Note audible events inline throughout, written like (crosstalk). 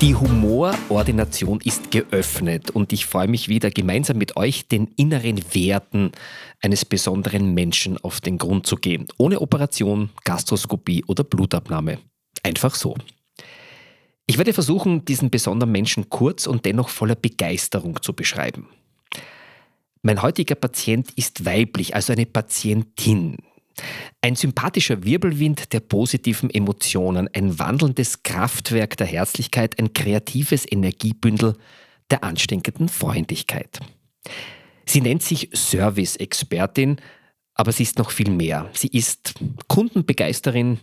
Die Humorordination ist geöffnet und ich freue mich wieder, gemeinsam mit euch den inneren Werten eines besonderen Menschen auf den Grund zu gehen. Ohne Operation, Gastroskopie oder Blutabnahme. Einfach so. Ich werde versuchen, diesen besonderen Menschen kurz und dennoch voller Begeisterung zu beschreiben. Mein heutiger Patient ist weiblich, also eine Patientin. Ein sympathischer Wirbelwind der positiven Emotionen, ein wandelndes Kraftwerk der Herzlichkeit, ein kreatives Energiebündel der ansteckenden Freundlichkeit. Sie nennt sich Service-Expertin, aber sie ist noch viel mehr. Sie ist Kundenbegeisterin,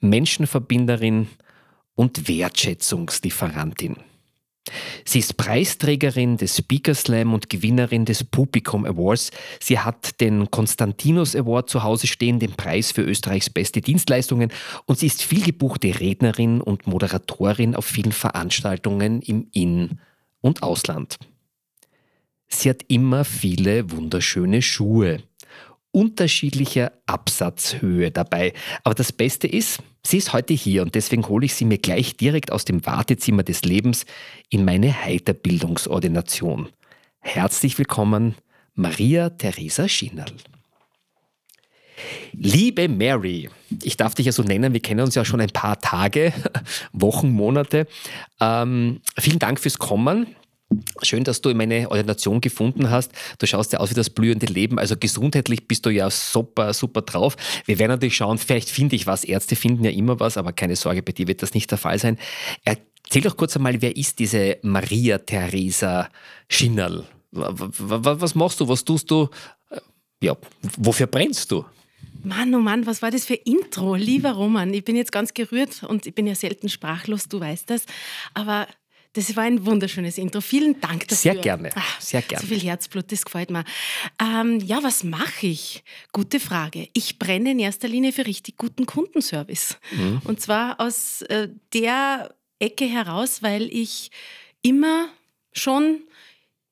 Menschenverbinderin und Wertschätzungslieferantin. Sie ist Preisträgerin des Speaker Slam und Gewinnerin des Publikum Awards. Sie hat den Konstantinos Award zu Hause stehen, den Preis für Österreichs beste Dienstleistungen. Und sie ist vielgebuchte Rednerin und Moderatorin auf vielen Veranstaltungen im In- und Ausland. Sie hat immer viele wunderschöne Schuhe unterschiedlicher Absatzhöhe dabei. Aber das Beste ist, sie ist heute hier und deswegen hole ich sie mir gleich direkt aus dem Wartezimmer des Lebens in meine Heiterbildungsordination. Herzlich willkommen, Maria Theresa Schinerl. Liebe Mary, ich darf dich ja so nennen, wir kennen uns ja schon ein paar Tage, (laughs) Wochen, Monate. Ähm, vielen Dank fürs Kommen. Schön, dass du meine Ordination gefunden hast. Du schaust ja aus wie das blühende Leben. Also gesundheitlich bist du ja super, super drauf. Wir werden natürlich schauen, vielleicht finde ich was. Ärzte finden ja immer was, aber keine Sorge, bei dir wird das nicht der Fall sein. Erzähl doch kurz einmal, wer ist diese Maria Theresa Schinnerl? Was machst du? Was tust du? Ja, wofür brennst du? Mann, oh Mann, was war das für Intro? Lieber Roman, ich bin jetzt ganz gerührt und ich bin ja selten sprachlos, du weißt das. Aber das war ein wunderschönes Intro. Vielen Dank dafür. Sehr gerne. Ach, Sehr gerne. So viel Herzblut, das gefällt mir. Ähm, ja, was mache ich? Gute Frage. Ich brenne in erster Linie für richtig guten Kundenservice. Mhm. Und zwar aus äh, der Ecke heraus, weil ich immer schon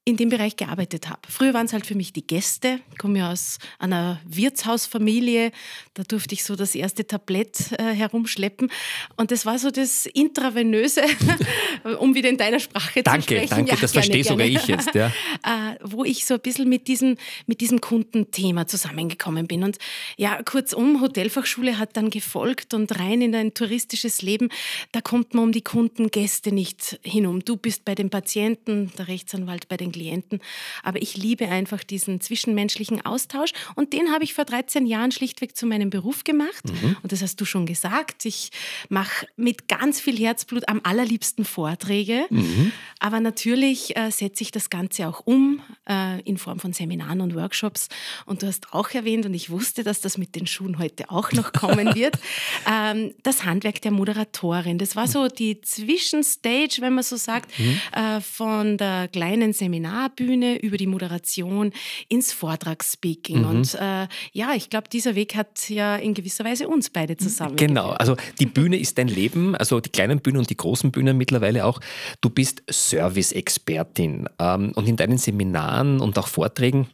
in dem Bereich gearbeitet habe. Früher waren es halt für mich die Gäste. Ich komme ja aus einer Wirtshausfamilie. Da durfte ich so das erste Tablett äh, herumschleppen. Und das war so das Intravenöse, (laughs) um wieder in deiner Sprache danke, zu sprechen. Danke, danke, das verstehe sogar ich jetzt. Ja. (laughs) äh, wo ich so ein bisschen mit diesem, mit diesem Kundenthema zusammengekommen bin. Und ja, kurzum, Hotelfachschule hat dann gefolgt und rein in ein touristisches Leben. Da kommt man um die Kundengäste nicht hinum. Du bist bei den Patienten, der Rechtsanwalt bei den Klienten. Aber ich liebe einfach diesen zwischenmenschlichen Austausch und den habe ich vor 13 Jahren schlichtweg zu meinem Beruf gemacht. Mhm. Und das hast du schon gesagt. Ich mache mit ganz viel Herzblut am allerliebsten Vorträge. Mhm. Aber natürlich äh, setze ich das Ganze auch um äh, in Form von Seminaren und Workshops. Und du hast auch erwähnt, und ich wusste, dass das mit den Schuhen heute auch noch kommen wird, (laughs) ähm, das Handwerk der Moderatorin. Das war so die Zwischenstage, wenn man so sagt, mhm. äh, von der kleinen Seminar Seminarbühne über die Moderation ins Vortragsspeaking. Mhm. Und äh, ja, ich glaube, dieser Weg hat ja in gewisser Weise uns beide zusammen. Genau, also die Bühne ist dein Leben, also die kleinen Bühnen und die großen Bühnen mittlerweile auch. Du bist Service-Expertin ähm, und in deinen Seminaren und auch Vorträgen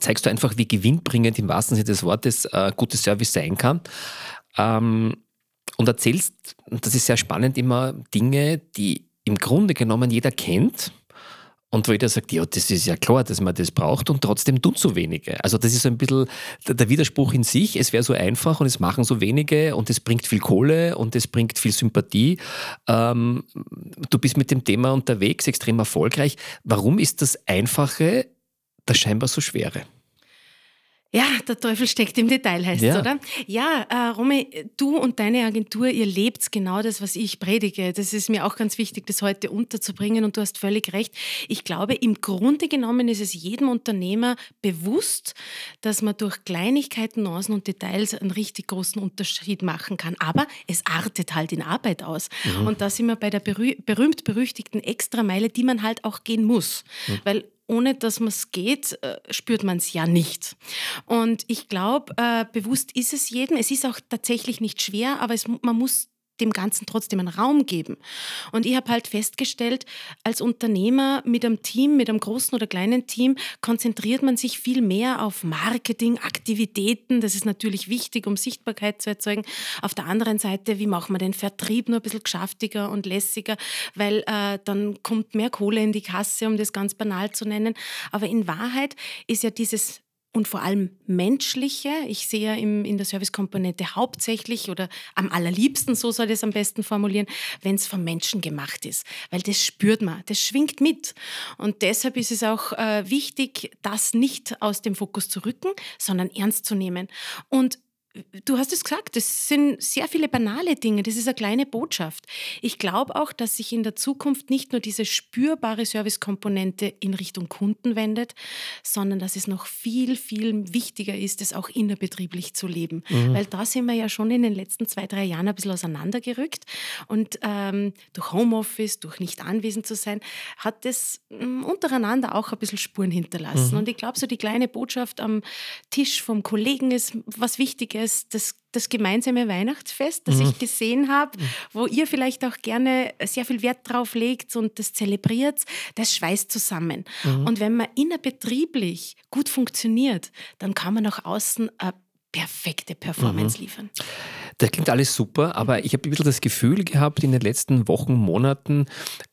zeigst du einfach, wie gewinnbringend im wahrsten Sinne des Wortes äh, gutes Service sein kann. Ähm, und erzählst, das ist sehr spannend, immer Dinge, die im Grunde genommen jeder kennt, und wo jeder sagt, ja, das ist ja klar, dass man das braucht und trotzdem tun so wenige. Also das ist so ein bisschen der Widerspruch in sich. Es wäre so einfach und es machen so wenige und es bringt viel Kohle und es bringt viel Sympathie. Ähm, du bist mit dem Thema unterwegs, extrem erfolgreich. Warum ist das Einfache das scheinbar so Schwere? Ja, der Teufel steckt im Detail, heißt es, Ja. oder? Ja, äh, Romy, du und deine Agentur, ihr lebt genau das, was ich predige. Das ist mir auch ganz wichtig, das heute unterzubringen und du hast völlig recht. Ich glaube, im Grunde genommen ist es jedem Unternehmer bewusst, dass man durch Kleinigkeiten, Nuancen und Details einen richtig großen Unterschied machen kann. Aber es artet halt in Arbeit aus. Und da sind wir bei der berüh berühmt-berüchtigten Extrameile, die man halt auch gehen muss. Weil ohne dass man es geht, äh, spürt man es ja nicht. Und ich glaube, äh, bewusst ist es jedem. Es ist auch tatsächlich nicht schwer, aber es, man muss dem Ganzen trotzdem einen Raum geben. Und ich habe halt festgestellt, als Unternehmer mit einem Team, mit einem großen oder kleinen Team, konzentriert man sich viel mehr auf Marketing, Aktivitäten. Das ist natürlich wichtig, um Sichtbarkeit zu erzeugen. Auf der anderen Seite, wie machen wir den Vertrieb nur ein bisschen geschäftiger und lässiger, weil äh, dann kommt mehr Kohle in die Kasse, um das ganz banal zu nennen. Aber in Wahrheit ist ja dieses und vor allem menschliche. Ich sehe ja im, in der Servicekomponente hauptsächlich oder am allerliebsten, so soll ich es am besten formulieren, wenn es vom Menschen gemacht ist. Weil das spürt man, das schwingt mit. Und deshalb ist es auch äh, wichtig, das nicht aus dem Fokus zu rücken, sondern ernst zu nehmen. Und Du hast es gesagt, das sind sehr viele banale Dinge, das ist eine kleine Botschaft. Ich glaube auch, dass sich in der Zukunft nicht nur diese spürbare Servicekomponente in Richtung Kunden wendet, sondern dass es noch viel, viel wichtiger ist, es auch innerbetrieblich zu leben. Weil da sind wir ja schon in den letzten zwei, drei Jahren ein bisschen auseinandergerückt. Und ähm, durch Homeoffice, durch nicht anwesend zu sein, hat das ähm, untereinander auch ein bisschen Spuren hinterlassen. Und ich glaube, so die kleine Botschaft am Tisch vom Kollegen ist was Wichtiges, das, das gemeinsame Weihnachtsfest, das ich gesehen habe, wo ihr vielleicht auch gerne sehr viel Wert drauf legt und das zelebriert, das schweißt zusammen. Und wenn man innerbetrieblich gut funktioniert, dann kann man nach außen eine perfekte Performance liefern. Das klingt alles super, aber ich habe ein bisschen das Gefühl gehabt, in den letzten Wochen, Monaten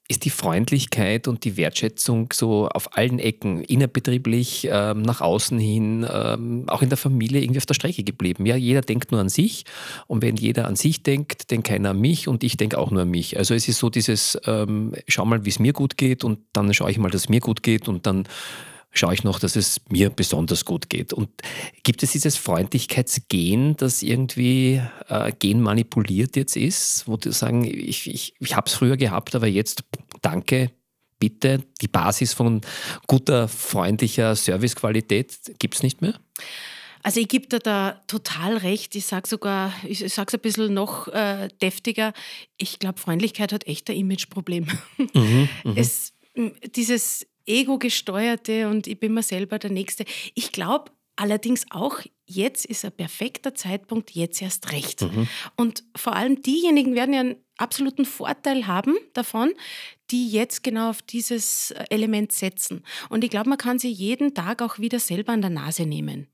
ist die Freundlichkeit und die Wertschätzung so auf allen Ecken, innerbetrieblich, ähm, nach außen hin, ähm, auch in der Familie irgendwie auf der Strecke geblieben. Ja, jeder denkt nur an sich und wenn jeder an sich denkt, denkt keiner an mich und ich denke auch nur an mich. Also es ist so dieses, ähm, schau mal, wie es mir gut geht und dann schaue ich mal, dass es mir gut geht und dann schaue ich noch, dass es mir besonders gut geht. Und gibt es dieses Freundlichkeitsgen, das irgendwie äh, genmanipuliert jetzt ist, wo die sagen, ich, ich, ich habe es früher gehabt, aber jetzt danke, bitte, die Basis von guter, freundlicher Servicequalität gibt es nicht mehr? Also ich gebe dir da total recht. Ich sage sogar, ich sage es ein bisschen noch äh, deftiger. Ich glaube, Freundlichkeit hat echt ein Imageproblem. (laughs) Es, m, dieses Ego-gesteuerte und ich bin mir selber der Nächste. Ich glaube allerdings auch, jetzt ist ein perfekter Zeitpunkt, jetzt erst recht. Und vor allem diejenigen werden ja einen absoluten Vorteil haben davon, die jetzt genau auf dieses Element setzen. Und ich glaube, man kann sie jeden Tag auch wieder selber an der Nase nehmen.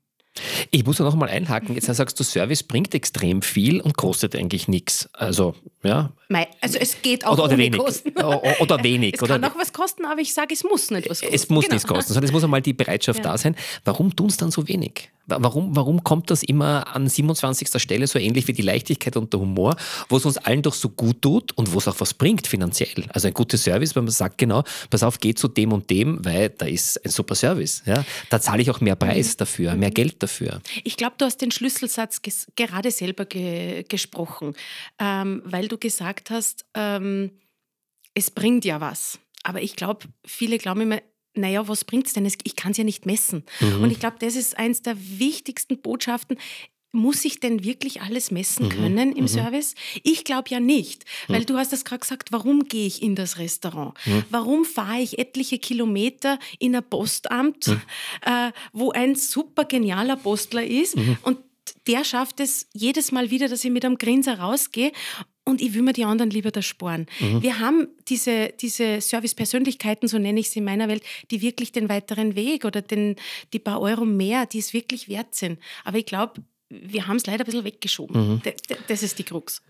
Ich muss da noch mal einhaken. Jetzt sagst du, Service bringt extrem viel und kostet eigentlich nichts. Also, ja. Mei, Also es geht auch Oder, oder wenig. Kosten. Oder (laughs) wenig. Es oder kann auch was kosten, aber ich sage, es muss nicht was kosten. Es muss Genau. nichts kosten, sondern es muss einmal die Bereitschaft Ja. da sein. Warum tun es dann so wenig? Wa- Warum, warum kommt das immer an 27. Stelle so ähnlich wie die Leichtigkeit und der Humor, wo es uns allen doch so gut tut und wo es auch was bringt finanziell? Also ein guter Service, wenn man sagt genau, pass auf, geh zu dem und dem, weil da ist ein super Service. Ja? Da zahle ich auch mehr Mhm. Preis dafür, mehr Geld dafür. Ich glaube, du hast den Schlüsselsatz gerade selber ge gesprochen, ähm, weil du gesagt hast, ähm, es bringt ja was. Aber ich glaube, viele glauben immer, naja, was bringt es denn? Ich kann es ja nicht messen. Und ich glaube, das ist eins der wichtigsten Botschaften. Muss ich denn wirklich alles messen können im Service? Ich glaube ja nicht, weil du hast das gerade gesagt, warum gehe ich in das Restaurant? Warum fahre ich etliche Kilometer in ein Postamt, (laughs) äh, wo ein super genialer Postler ist und der schafft es jedes Mal wieder, dass ich mit einem Grinser rausgehe und ich will mir die anderen lieber da sparen. Wir haben diese, diese Service-Persönlichkeiten, so nenne ich sie in meiner Welt, die wirklich den weiteren Weg oder den, die paar Euro mehr, die es wirklich wert sind. Aber ich glaube, wir haben es leider ein bisschen weggeschoben. D- Das ist die Krux.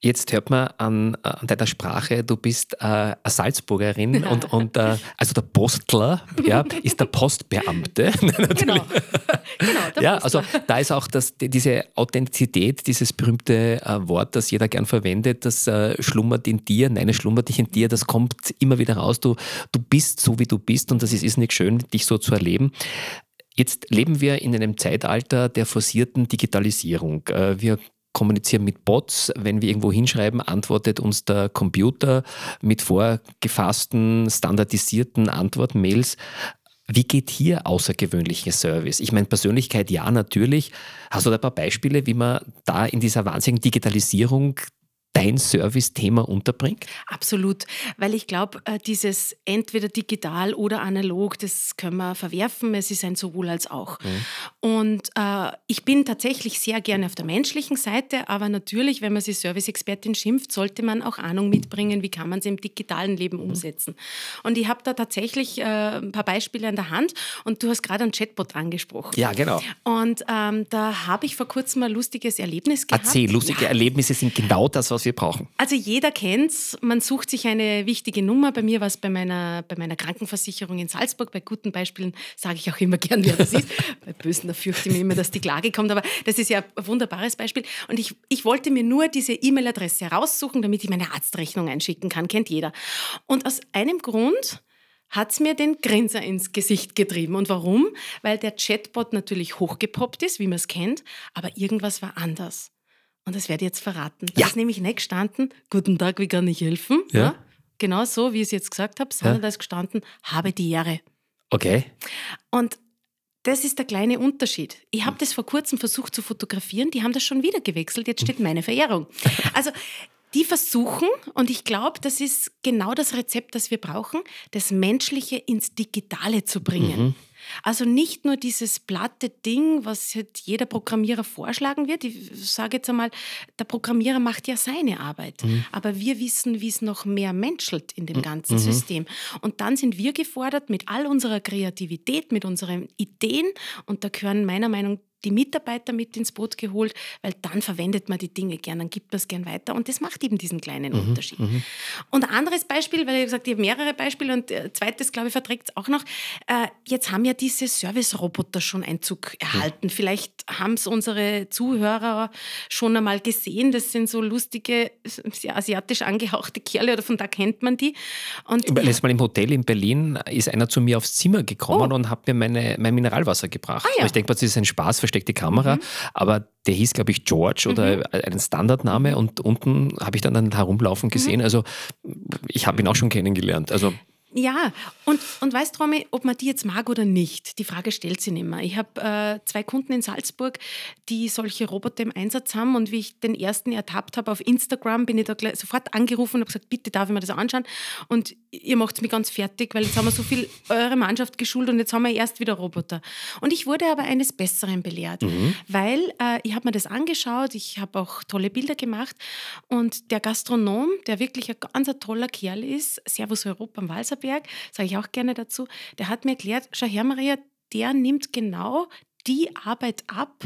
Jetzt hört man an, äh, an deiner Sprache, du bist äh, eine Salzburgerin und, und äh, also der Postler ja, (laughs) ist der Postbeamte. (laughs) Genau. genau der Ja, Postler. also da ist auch das, die- diese Authentizität, dieses berühmte äh, Wort, das jeder gern verwendet, das äh, schlummert in dir, nein, es schlummert nicht in dir, das kommt immer wieder raus. Du, du bist so, wie du bist und das ist, ist nicht schön, dich so zu erleben. Jetzt leben wir in einem Zeitalter der forcierten Digitalisierung. Äh, wir kommunizieren mit Bots. Wenn wir irgendwo hinschreiben, antwortet uns der Computer mit vorgefassten, standardisierten Antwortmails. Wie geht hier außergewöhnlicher Service? Ich meine, Persönlichkeit ja, natürlich. Hast du da ein paar Beispiele, wie man da in dieser wahnsinnigen Digitalisierung dein Service-Thema unterbringt? Absolut, weil ich glaube, äh, dieses entweder digital oder analog, das können wir verwerfen. Es ist ein sowohl als auch. Mhm. Und äh, ich bin tatsächlich sehr gerne auf der menschlichen Seite, aber natürlich, wenn man sich Service-Expertin schimpft, sollte man auch Ahnung mitbringen, wie kann man es im digitalen Leben mhm. umsetzen. Und ich habe da tatsächlich äh, ein paar Beispiele an der Hand und du hast gerade einen Chatbot angesprochen. Ja, genau. Und ähm, da habe ich vor kurzem ein lustiges Erlebnis gehabt. Erzähl, lustige ja. Erlebnisse sind genau das, was wir brauchen? Also jeder kennt es. Man sucht sich eine wichtige Nummer. Bei mir war es bei meiner, bei meiner Krankenversicherung in Salzburg. Bei guten Beispielen sage ich auch immer gern, wer das ist. (laughs) bei bösen, da fürchte ich mich immer, dass die Klage kommt. Aber das ist ja ein wunderbares Beispiel. Und ich, ich wollte mir nur diese E-Mail-Adresse heraussuchen, damit ich meine Arztrechnung einschicken kann. Kennt jeder. Und aus einem Grund hat es mir den Grinser ins Gesicht getrieben. Und warum? Weil der Chatbot natürlich hochgepoppt ist, wie man es kennt, aber irgendwas war anders. Und das werde ich jetzt verraten. Ja. ist nämlich nicht gestanden, guten Tag, wie kann ich helfen? Ja. ja genau so, wie ich es jetzt gesagt habe, sondern ja. da ist gestanden, habe die Ehre. Okay. Und das ist der kleine Unterschied. Ich habe das vor kurzem versucht zu fotografieren, die haben das schon wieder gewechselt, jetzt steht meine Verehrung. (laughs) Also die versuchen, und ich glaube, das ist genau das Rezept, das wir brauchen, das Menschliche ins Digitale zu bringen. Mhm. Also nicht nur dieses platte Ding, was halt jeder Programmierer vorschlagen wird. Ich sage jetzt einmal, der Programmierer macht ja seine Arbeit. Mhm. Aber wir wissen, wie es noch mehr menschelt in dem mhm. ganzen mhm. System. Und dann sind wir gefordert mit all unserer Kreativität, mit unseren Ideen. Und da gehören meiner Meinung nach die Mitarbeiter mit ins Boot geholt, weil dann verwendet man die Dinge gern, dann gibt man es gern weiter und das macht eben diesen kleinen mhm, Unterschied. Mhm. Und ein anderes Beispiel, weil ich gesagt, ich habe mehrere Beispiele und äh, zweites, glaube ich, verträgt es auch noch. Äh, jetzt haben ja diese Service-Roboter schon Einzug erhalten. Mhm. Vielleicht haben es unsere Zuhörer schon einmal gesehen. Das sind so lustige, sehr asiatisch angehauchte Kerle oder von da kennt man die. Und Letztes Mal im Hotel in Berlin ist einer zu mir aufs Zimmer gekommen oh. und hat mir meine, mein Mineralwasser gebracht. Ah, ja. Ich denke, das ist ein Spaß, versteckte Kamera, mhm. aber der hieß, glaube ich, George oder mhm. ein Standardname und unten habe ich dann, dann herumlaufen gesehen. Mhm. Also ich habe ihn auch schon kennengelernt. Also ja, und, und weißt Romy, ob man die jetzt mag oder nicht, die Frage stellt sich nicht mehr. Ich habe äh, zwei Kunden in Salzburg, die solche Roboter im Einsatz haben und wie ich den ersten ertappt habe auf Instagram, bin ich da sofort angerufen und habe gesagt, bitte darf ich mir das anschauen und ihr macht es mir ganz fertig, weil jetzt haben wir so viel eure Mannschaft geschult und jetzt haben wir erst wieder Roboter. Und ich wurde aber eines Besseren belehrt, mhm. weil äh, ich habe mir das angeschaut, ich habe auch tolle Bilder gemacht und der Gastronom, der wirklich ein ganz ein toller Kerl ist, Servus Europa am Walser Heidelberg, sage ich auch gerne dazu, der hat mir erklärt, schau her Maria, der nimmt genau die Arbeit ab,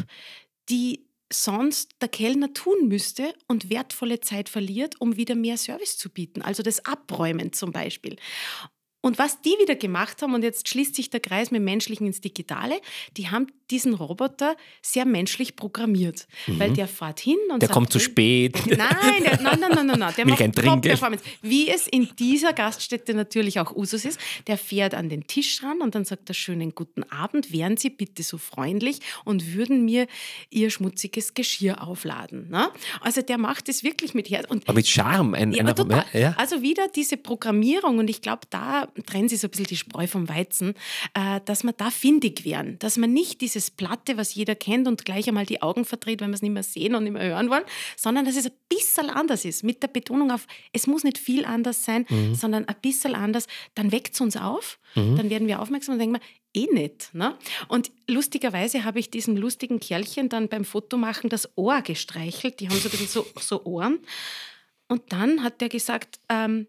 die sonst der Kellner tun müsste und wertvolle Zeit verliert, um wieder mehr Service zu bieten. Also das Abräumen zum Beispiel. Und was die wieder gemacht haben, und jetzt schließt sich der Kreis mit Menschlichen ins Digitale, die haben diesen Roboter sehr menschlich programmiert. Mhm. Weil der fährt hin und Der sagt, kommt zu spät. (laughs) Nein, der, nein, nein, nein, nein, nein. Der (laughs) Will macht Top-Performance. Wie es in dieser Gaststätte natürlich auch Usus ist. Der fährt an den Tisch ran und dann sagt er schönen guten Abend, wären Sie bitte so freundlich und würden mir Ihr schmutziges Geschirr aufladen. Ne? Also der macht es wirklich mit Herz. Und aber mit Charme. Ein, ja, total. Ja. Also wieder diese Programmierung und ich glaube, da trennen sie so ein bisschen die Spreu vom Weizen, äh, dass man da findig werden, dass man nicht diese dieses Platte, was jeder kennt und gleich einmal die Augen verdreht, wenn wir es nicht mehr sehen und nicht mehr hören wollen, sondern dass es ein bisschen anders ist, mit der Betonung auf, es muss nicht viel anders sein, mhm. sondern ein bisschen anders, dann weckt es uns auf, mhm. dann werden wir aufmerksam und denken wir, eh nicht. Ne? Und lustigerweise habe ich diesem lustigen Kerlchen dann beim Fotomachen das Ohr gestreichelt, die haben so ein bisschen so, so Ohren. Und dann hat der gesagt, ähm,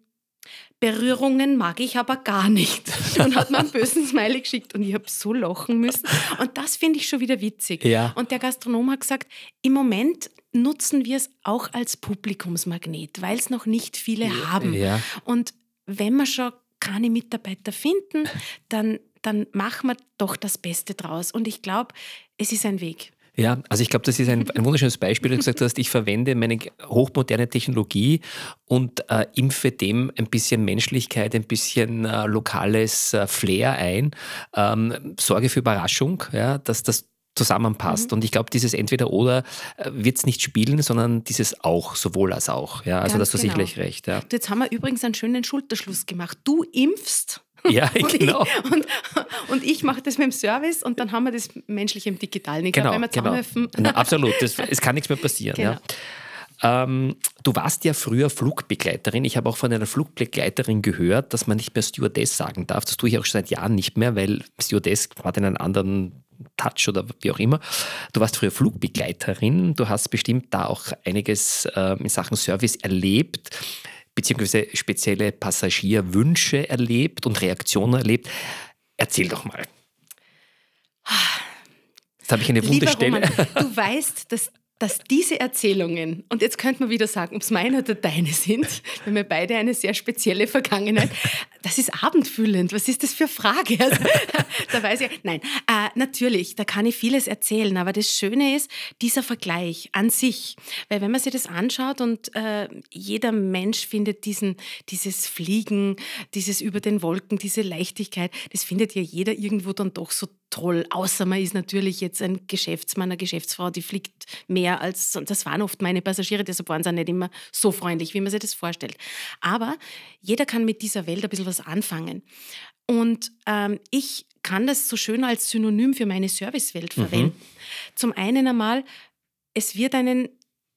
Berührungen mag ich aber gar nicht. (laughs) Und hat mir einen bösen Smiley geschickt und ich habe so lachen müssen. Und das finde ich schon wieder witzig. Ja. Und der Gastronom hat gesagt, im Moment nutzen wir es auch als Publikumsmagnet, weil es noch nicht viele ja. haben. Ja. Und wenn wir schon keine Mitarbeiter finden, dann, dann machen wir doch das Beste draus. Und ich glaube, es ist ein Weg. Ja, also ich glaube, das ist ein, ein wunderschönes Beispiel, du gesagt hast, ich verwende meine hochmoderne Technologie und äh, impfe dem ein bisschen Menschlichkeit, ein bisschen äh, lokales äh, Flair ein, ähm, sorge für Überraschung, ja, dass das zusammenpasst. Mhm. Und ich glaube, dieses Entweder-Oder äh, wird es nicht spielen, sondern dieses Auch, sowohl als auch. Ja, also das war genau. sicherlich recht. Ja. Jetzt haben wir übrigens einen schönen Schulterschluss gemacht. Du impfst. (laughs) Ja, und genau. Ich, und, und, ich mache das mit dem Service und dann haben wir das menschliche im Digitalen. Ich genau, wir genau. Na, absolut, das, es kann nichts mehr passieren. Genau. Ja. Ähm, du warst ja früher Flugbegleiterin. Ich habe auch von einer Flugbegleiterin gehört, dass man nicht mehr Stewardess sagen darf. Das tue ich auch schon seit Jahren nicht mehr, weil Stewardess hat einen anderen Touch oder wie auch immer. Du warst früher Flugbegleiterin, du hast bestimmt da auch einiges äh, in Sachen Service erlebt, beziehungsweise spezielle Passagierwünsche erlebt und Reaktionen erlebt. Erzähl doch mal. Jetzt habe ich eine wunde Stelle. Roman, du weißt, dass dass diese Erzählungen, und jetzt könnte man wieder sagen, ob es meine oder deine sind, (laughs) wir haben ja beide eine sehr spezielle Vergangenheit, (laughs) das ist abendfüllend. Was ist das für Frage? (laughs) Also, da weiß ich, nein, äh, natürlich, da kann ich vieles erzählen, aber das Schöne ist dieser Vergleich an sich. Weil wenn man sich das anschaut und äh, jeder Mensch findet diesen, dieses Fliegen, dieses über den Wolken, diese Leichtigkeit, das findet ja jeder irgendwo dann doch so toll. Außer man ist natürlich jetzt ein Geschäftsmann, eine Geschäftsfrau, die fliegt mehr als, das waren oft meine Passagiere, deshalb waren sie nicht immer so freundlich, wie man sich das vorstellt. Aber jeder kann mit dieser Welt ein bisschen was anfangen. Und ähm, ich kann das so schön als Synonym für meine Servicewelt mhm. verwenden. Mhm. Zum einen einmal, es wird einen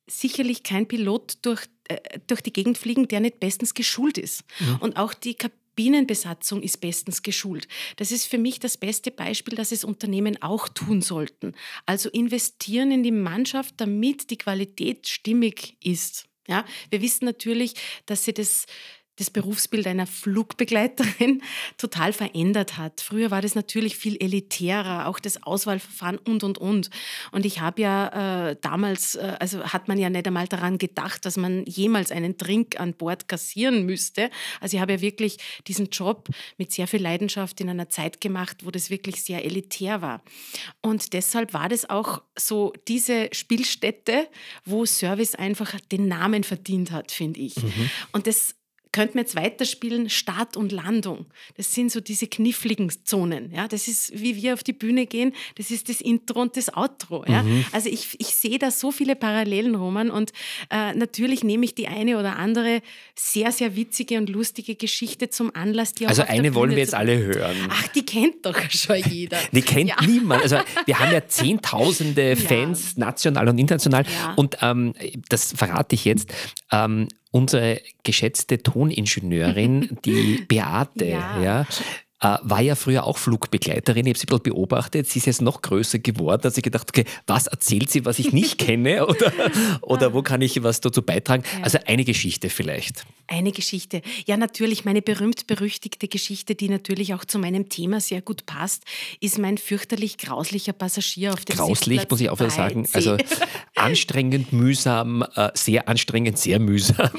sicherlich kein Pilot durch, äh, durch die Gegend fliegen, der nicht bestens geschult ist. Mhm. Und auch die Kabinenbesatzung ist bestens geschult. Das ist für mich das beste Beispiel, das es Unternehmen auch tun sollten. Also investieren in die Mannschaft, damit die Qualität stimmig ist. Ja, wir wissen natürlich, dass sie das das Berufsbild einer Flugbegleiterin (laughs) total verändert hat. Früher war das natürlich viel elitärer, auch das Auswahlverfahren und, und, und. Und ich habe ja äh, damals, äh, also hat man ja nicht einmal daran gedacht, dass man jemals einen Drink an Bord kassieren müsste. Also ich habe ja wirklich diesen Job mit sehr viel Leidenschaft in einer Zeit gemacht, wo das wirklich sehr elitär war. Und deshalb war das auch so diese Spielstätte, wo Service einfach den Namen verdient hat, finde ich. Mhm. Und das könnte man jetzt weiterspielen, Start und Landung. Das sind so diese kniffligen Zonen. Ja? Das ist, wie wir auf die Bühne gehen, das ist das Intro und das Outro. Ja? Mhm. Also ich, ich sehe da so viele Parallelen, Roman, und äh, natürlich nehme ich die eine oder andere sehr, sehr witzige und lustige Geschichte zum Anlass. Die also eine wollen wir jetzt alle hören. Ach, die kennt doch schon jeder. (laughs) die kennt ja. niemand. Also (laughs) wir haben ja zehntausende Fans, ja. national und international. Und ähm, das verrate ich jetzt. Ähm, unsere geschätzte Toningenieurin, die (laughs) Beate, ja. ja äh, war ja früher auch Flugbegleiterin. Ich habe sie bisschen beobachtet. Sie ist jetzt noch größer geworden. Also ich gedacht, okay, was erzählt sie, was ich nicht (laughs) kenne? Oder, oder wo kann ich was dazu beitragen? Ja. Also eine Geschichte vielleicht. Eine Geschichte. Ja, natürlich, meine berühmt-berüchtigte Geschichte, die natürlich auch zu meinem Thema sehr gut passt, ist mein fürchterlich grauslicher Passagier auf dem Grauslich, muss ich auch wieder sagen. Also (laughs) anstrengend, mühsam, äh, sehr anstrengend, sehr mühsam.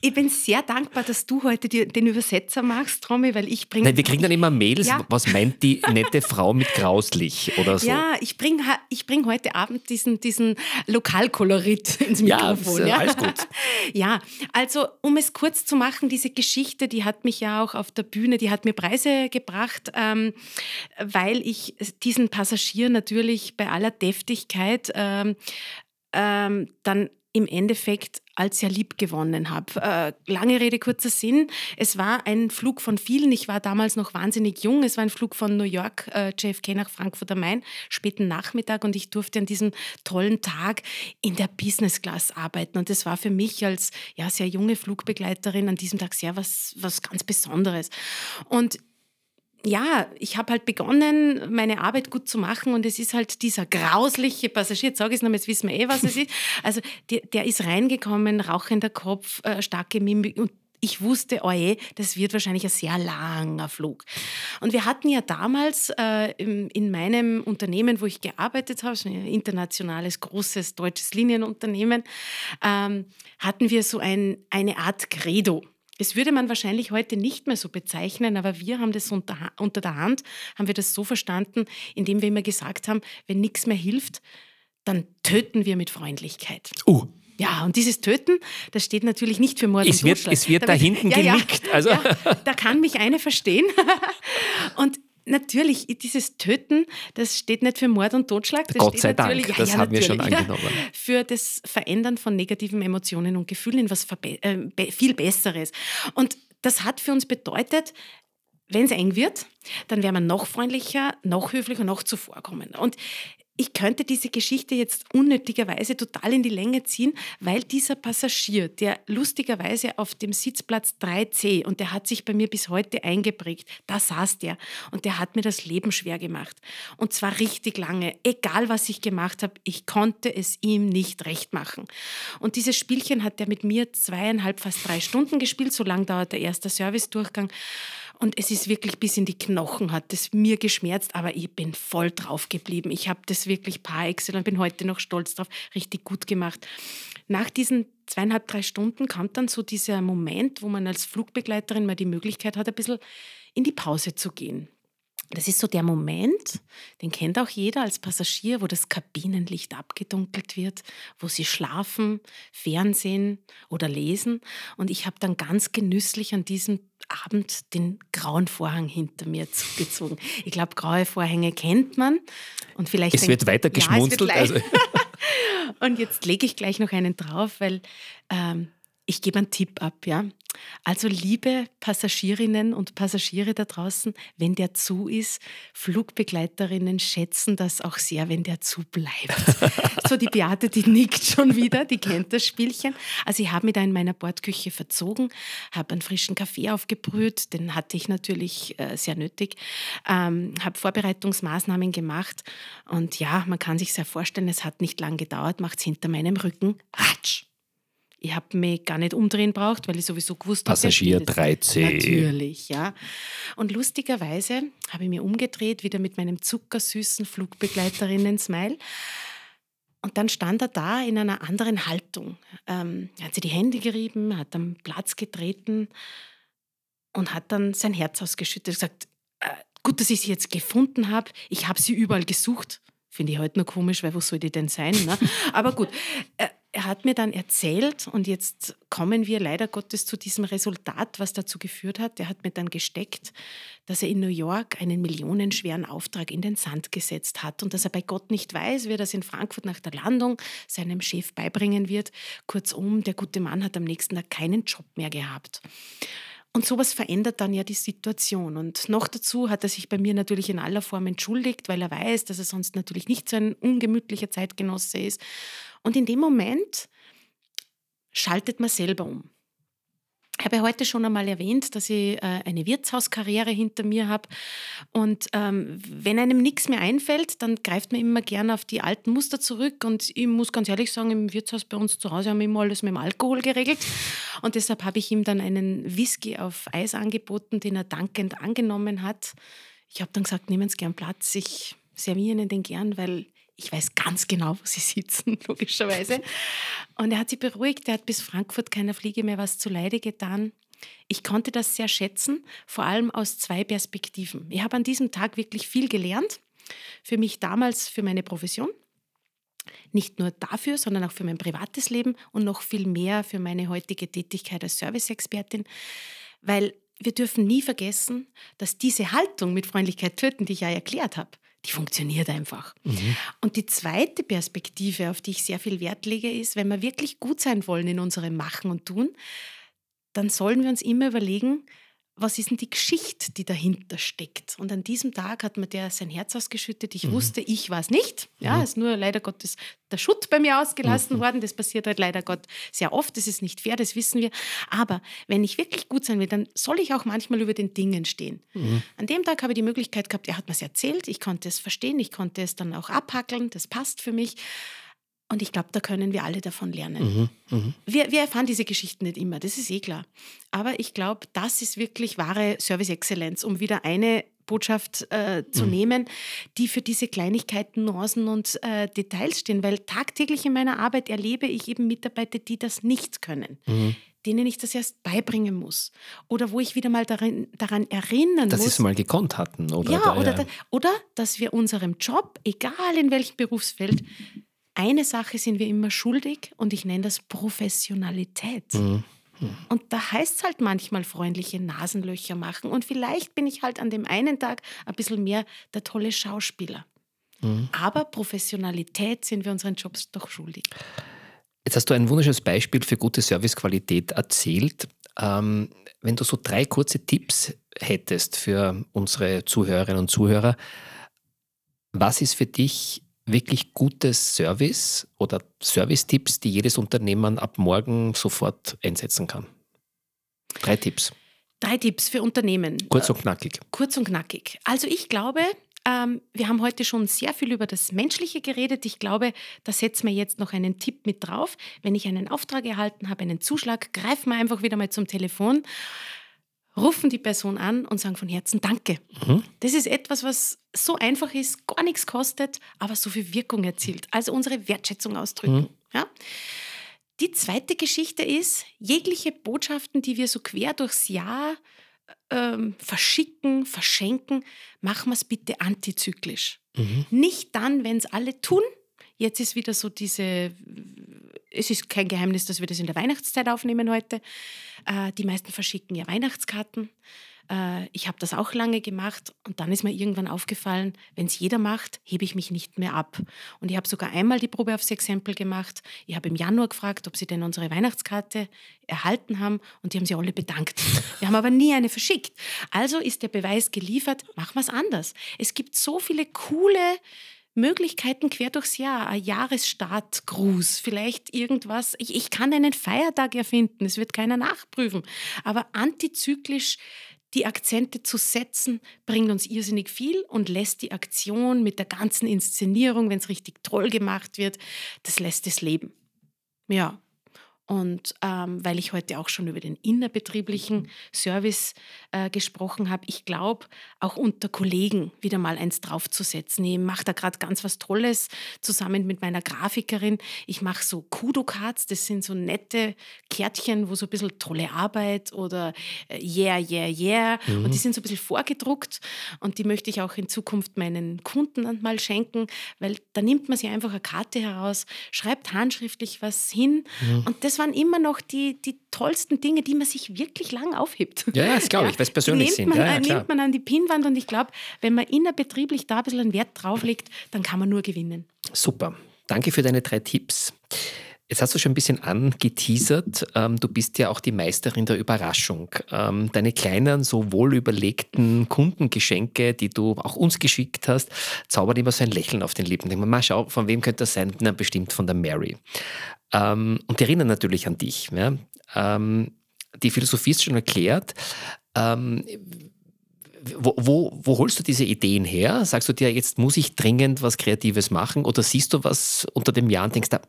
Ich bin sehr dankbar, dass du heute den Übersetzer machst, Romy, weil ich bringe. Wir kriegen dann immer Mails, ja. was meint die nette Frau mit grauslich oder so. Ja, ich bringe ich bring heute Abend diesen, diesen Lokalkolorit ins Mikrofon. Ja, alles gut. (laughs) ja, also um es kurz zu machen, diese Geschichte, die hat mich ja auch auf der Bühne, die hat mir Preise gebracht, ähm, weil ich diesen Passagier natürlich bei aller Deftigkeit ähm, ähm, dann im Endeffekt als sehr lieb gewonnen habe. Äh, lange Rede, kurzer Sinn. Es war ein Flug von vielen. Ich war damals noch wahnsinnig jung. Es war ein Flug von New York, äh, JFK nach Frankfurt am Main, späten Nachmittag und ich durfte an diesem tollen Tag in der Business Class arbeiten. Und das war für mich als ja, sehr junge Flugbegleiterin an diesem Tag sehr was, was ganz Besonderes. Und ja, ich habe halt begonnen, meine Arbeit gut zu machen und es ist halt dieser grausliche Passagier, jetzt sage ich es nochmal, jetzt wissen wir eh, was es ist. (laughs) Also der, der ist reingekommen, rauchender Kopf, äh, starke Mimik und ich wusste, oh je, das wird wahrscheinlich ein sehr langer Flug. Und wir hatten ja damals äh, in, in, meinem Unternehmen, wo ich gearbeitet habe, ein internationales, großes deutsches Linienunternehmen, ähm, hatten wir so ein, eine Art Credo. Das würde man wahrscheinlich heute nicht mehr so bezeichnen, aber wir haben das unter, unter der Hand, haben wir das so verstanden, indem wir immer gesagt haben, wenn nichts mehr hilft, dann töten wir mit Freundlichkeit. Uh. Ja, und dieses Töten, das steht natürlich nicht für Mord es und wird. Es wird da, da hinten ja, genickt. Ja, also. Ja, da kann mich eine verstehen. (laughs) und natürlich, dieses Töten, das steht nicht für Mord und Totschlag. Das Gott sei Dank, ja, das ja, haben wir schon angenommen. Für das Verändern von negativen Emotionen und Gefühlen in was äh, viel Besseres. Und das hat für uns bedeutet, wenn es eng wird, dann wäre man noch freundlicher, noch höflicher, noch zuvorkommender. Und ich könnte diese Geschichte jetzt unnötigerweise total in die Länge ziehen, weil dieser Passagier, der lustigerweise auf dem Sitzplatz 3c und der hat sich bei mir bis heute eingeprägt, da saß der und der hat mir das Leben schwer gemacht. Und zwar richtig lange. Egal was ich gemacht habe, ich konnte es ihm nicht recht machen. Und dieses Spielchen hat er mit mir zweieinhalb, fast drei Stunden gespielt. So lang dauert der erste Servicedurchgang. Und es ist wirklich bis in die Knochen, hat es mir geschmerzt, aber ich bin voll drauf geblieben. Ich habe das wirklich par excellence und bin heute noch stolz drauf, richtig gut gemacht. Nach diesen zweieinhalb, drei Stunden kam dann so dieser Moment, wo man als Flugbegleiterin mal die Möglichkeit hat, ein bisschen in die Pause zu gehen. Das ist so der Moment, den kennt auch jeder als Passagier, wo das Kabinenlicht abgedunkelt wird, wo sie schlafen, Fernsehen oder lesen. Und ich habe dann ganz genüsslich an diesem Abend den grauen Vorhang hinter mir zugezogen. Ich glaube, graue Vorhänge kennt man. Und vielleicht es denkt, wird weiter geschmunzelt. Ja, also. (laughs) und jetzt lege ich gleich noch einen drauf, weil ähm, ich gebe einen Tipp ab, ja. Also liebe Passagierinnen und Passagiere da draußen, wenn der zu ist, Flugbegleiterinnen schätzen das auch sehr, wenn der zu bleibt. (laughs) so die Beate, die nickt schon wieder, die kennt das Spielchen. Also ich habe mich da in meiner Bordküche verzogen, habe einen frischen Kaffee aufgebrüht, den hatte ich natürlich äh, sehr nötig, ähm, habe Vorbereitungsmaßnahmen gemacht und ja, man kann sich sehr vorstellen, es hat nicht lang gedauert, macht es hinter meinem Rücken, ratsch ich habe mich gar nicht umdrehen braucht, weil ich sowieso gewusst habe. Passagier 13. Natürlich, ja. Und lustigerweise habe ich mich umgedreht, wieder mit meinem zuckersüßen Flugbegleiterinnen-Smile. Und dann stand er da in einer anderen Haltung. Ähm, er hat sich die Hände gerieben, hat am Platz getreten und hat dann sein Herz ausgeschüttet und gesagt, äh, gut, dass ich sie jetzt gefunden habe. Ich habe sie überall gesucht. Finde ich heute noch komisch, weil wo soll die denn sein? Ne? (laughs) Aber gut, äh, er hat mir dann erzählt, und jetzt kommen wir leider Gottes zu diesem Resultat, was dazu geführt hat. Er hat mir dann gesteckt, dass er in New York einen millionenschweren Auftrag in den Sand gesetzt hat und dass er bei Gott nicht weiß, wie er das in Frankfurt nach der Landung seinem Chef beibringen wird. Kurzum, der gute Mann hat am nächsten Tag keinen Job mehr gehabt. Und sowas verändert dann ja die Situation. Und noch dazu hat er sich bei mir natürlich in aller Form entschuldigt, weil er weiß, dass er sonst natürlich nicht so ein ungemütlicher Zeitgenosse ist. Und in dem Moment schaltet man selber um. Ich habe heute schon einmal erwähnt, dass ich äh, eine Wirtshauskarriere hinter mir habe. Und ähm, wenn einem nichts mehr einfällt, dann greift man immer gerne auf die alten Muster zurück. Und ich muss ganz ehrlich sagen, im Wirtshaus bei uns zu Hause haben wir immer alles mit dem Alkohol geregelt. Und deshalb habe ich ihm dann einen Whisky auf Eis angeboten, den er dankend angenommen hat. Ich habe dann gesagt, nehmen Sie gern Platz, ich serviere Ihnen den gern, weil ich weiß ganz genau, wo sie sitzen, (laughs) logischerweise. Und er hat sie beruhigt, er hat bis Frankfurt keiner Fliege mehr was zuleide getan. Ich konnte das sehr schätzen, vor allem aus zwei Perspektiven. Ich habe an diesem Tag wirklich viel gelernt, für mich damals, für meine Profession. Nicht nur dafür, sondern auch für mein privates Leben und noch viel mehr für meine heutige Tätigkeit als Service-Expertin, weil wir dürfen nie vergessen, dass diese Haltung mit Freundlichkeit töten, die ich ja erklärt habe, die funktioniert einfach. Mhm. Und die zweite Perspektive, auf die ich sehr viel Wert lege, ist, wenn wir wirklich gut sein wollen in unserem Machen und Tun, dann sollen wir uns immer überlegen, was ist denn die Geschichte, die dahinter steckt? Und an diesem Tag hat mir der sein Herz ausgeschüttet. Ich mhm. wusste, ich war es nicht. Ja, mhm. ist nur leider Gottes der Schutt bei mir ausgelassen mhm. worden. Das passiert halt leider Gott sehr oft. Das ist nicht fair, das wissen wir. Aber wenn ich wirklich gut sein will, dann soll ich auch manchmal über den Dingen stehen. Mhm. An dem Tag habe ich die Möglichkeit gehabt, er hat mir es erzählt, ich konnte es verstehen, ich konnte es dann auch abhackeln, das passt für mich. Und ich glaube, da können wir alle davon lernen. Mhm, mh. wir, wir, erfahren diese Geschichten nicht immer, das ist eh klar. Aber ich glaube, das ist wirklich wahre Service-Exzellenz, um wieder eine Botschaft äh, zu mhm. nehmen, die für diese Kleinigkeiten, Nuancen und äh, Details stehen. Weil tagtäglich in meiner Arbeit erlebe ich eben Mitarbeiter, die das nicht können. Mhm denen ich das erst beibringen muss. Oder wo ich wieder mal daran, daran erinnern dass muss. Dass sie es mal gekonnt hatten. Oder ja, da, oder, ja. Da, oder dass wir unserem Job, egal in welchem Berufsfeld, Eine Sache sind wir immer schuldig und ich nenne das Professionalität. Mhm. Und da heißt es halt manchmal freundliche Nasenlöcher machen. Und vielleicht bin ich halt an dem einen Tag ein bisschen mehr der tolle Schauspieler. Mhm. Aber Professionalität sind wir unseren Jobs doch schuldig. Jetzt hast du ein wunderschönes Beispiel für gute Servicequalität erzählt. Ähm, wenn du so drei kurze Tipps hättest für unsere Zuhörerinnen und Zuhörer, was ist für dich wirklich gutes Service oder Service-Tipps, die jedes Unternehmen ab morgen sofort einsetzen kann? Drei Tipps. Drei Tipps für Unternehmen. Kurz und knackig. Kurz und knackig. Also ich glaube, ähm, wir haben heute schon sehr viel über das Menschliche geredet. Ich glaube, da setzen wir jetzt noch einen Tipp mit drauf. Wenn ich einen Auftrag erhalten habe, einen Zuschlag, greifen wir einfach wieder mal zum Telefon, rufen die Person an und sagen von Herzen Danke. Mhm. Das ist etwas, was so einfach ist, gar nichts kostet, aber so viel Wirkung erzielt. Also unsere Wertschätzung ausdrücken. Mhm. Ja? Die zweite Geschichte ist, jegliche Botschaften, die wir so quer durchs Jahr ähm, verschicken, verschenken, machen wir es bitte antizyklisch. Mhm. Nicht dann, wenn es alle tun. Jetzt ist wieder so diese, es ist kein Geheimnis, dass wir das in der Weihnachtszeit aufnehmen heute. Äh, die meisten verschicken ja Weihnachtskarten. Äh, ich habe das auch lange gemacht und dann ist mir irgendwann aufgefallen, wenn es jeder macht, hebe ich mich nicht mehr ab. Und ich habe sogar einmal die Probe aufs Exempel gemacht. Ich habe im Januar gefragt, ob sie denn unsere Weihnachtskarte erhalten haben und die haben sie alle bedankt. (laughs) Wir haben aber nie eine verschickt. Also ist der Beweis geliefert, machen wir es anders. Es gibt so viele coole Möglichkeiten quer durchs Jahr, ein Jahresstartgruß, vielleicht irgendwas. Ich, ich kann einen Feiertag erfinden, es wird keiner nachprüfen. Aber antizyklisch die Akzente zu setzen, bringt uns irrsinnig viel und lässt die Aktion mit der ganzen Inszenierung, wenn es richtig toll gemacht wird, das lässt es leben. Ja, und ähm, weil ich heute auch schon über den innerbetrieblichen Service äh, gesprochen habe, ich glaube, auch unter Kollegen wieder mal eins draufzusetzen. Ich mache da gerade ganz was Tolles zusammen mit meiner Grafikerin. Ich mache so Kudo-Cards, das sind so nette Kärtchen, wo so ein bisschen tolle Arbeit oder äh, yeah, yeah, yeah. Mhm. Und die sind so ein bisschen vorgedruckt und die möchte ich auch in Zukunft meinen Kunden mal schenken, weil da nimmt man sich einfach eine Karte heraus, schreibt handschriftlich was hin mhm. und das waren immer noch die, die tollsten Dinge, die man sich wirklich lang aufhebt. Ja, das glaube ich, weil es (laughs) persönlich sind. Man, ja, ja, nimmt man an die Pinnwand und ich glaube, wenn man innerbetrieblich da ein bisschen einen Wert drauflegt, dann kann man nur gewinnen. Super. Danke für deine drei Tipps. Jetzt hast du schon ein bisschen angeteasert. Ähm, du bist ja auch die Meisterin der Überraschung. Ähm, deine kleinen, so wohl überlegten Kundengeschenke, die du auch uns geschickt hast, zaubern immer so ein Lächeln auf den Lippen. Denk mal, mal schau, von wem könnte das sein? Na, bestimmt von der Mary. Ähm, und die erinnern natürlich an dich. Ja? Ähm, die Philosophie ist schon erklärt. Ähm, wo, wo, wo, holst du diese Ideen her? Sagst du dir, jetzt muss ich dringend was Kreatives machen? Oder siehst du was unter dem Jahr und denkst, da,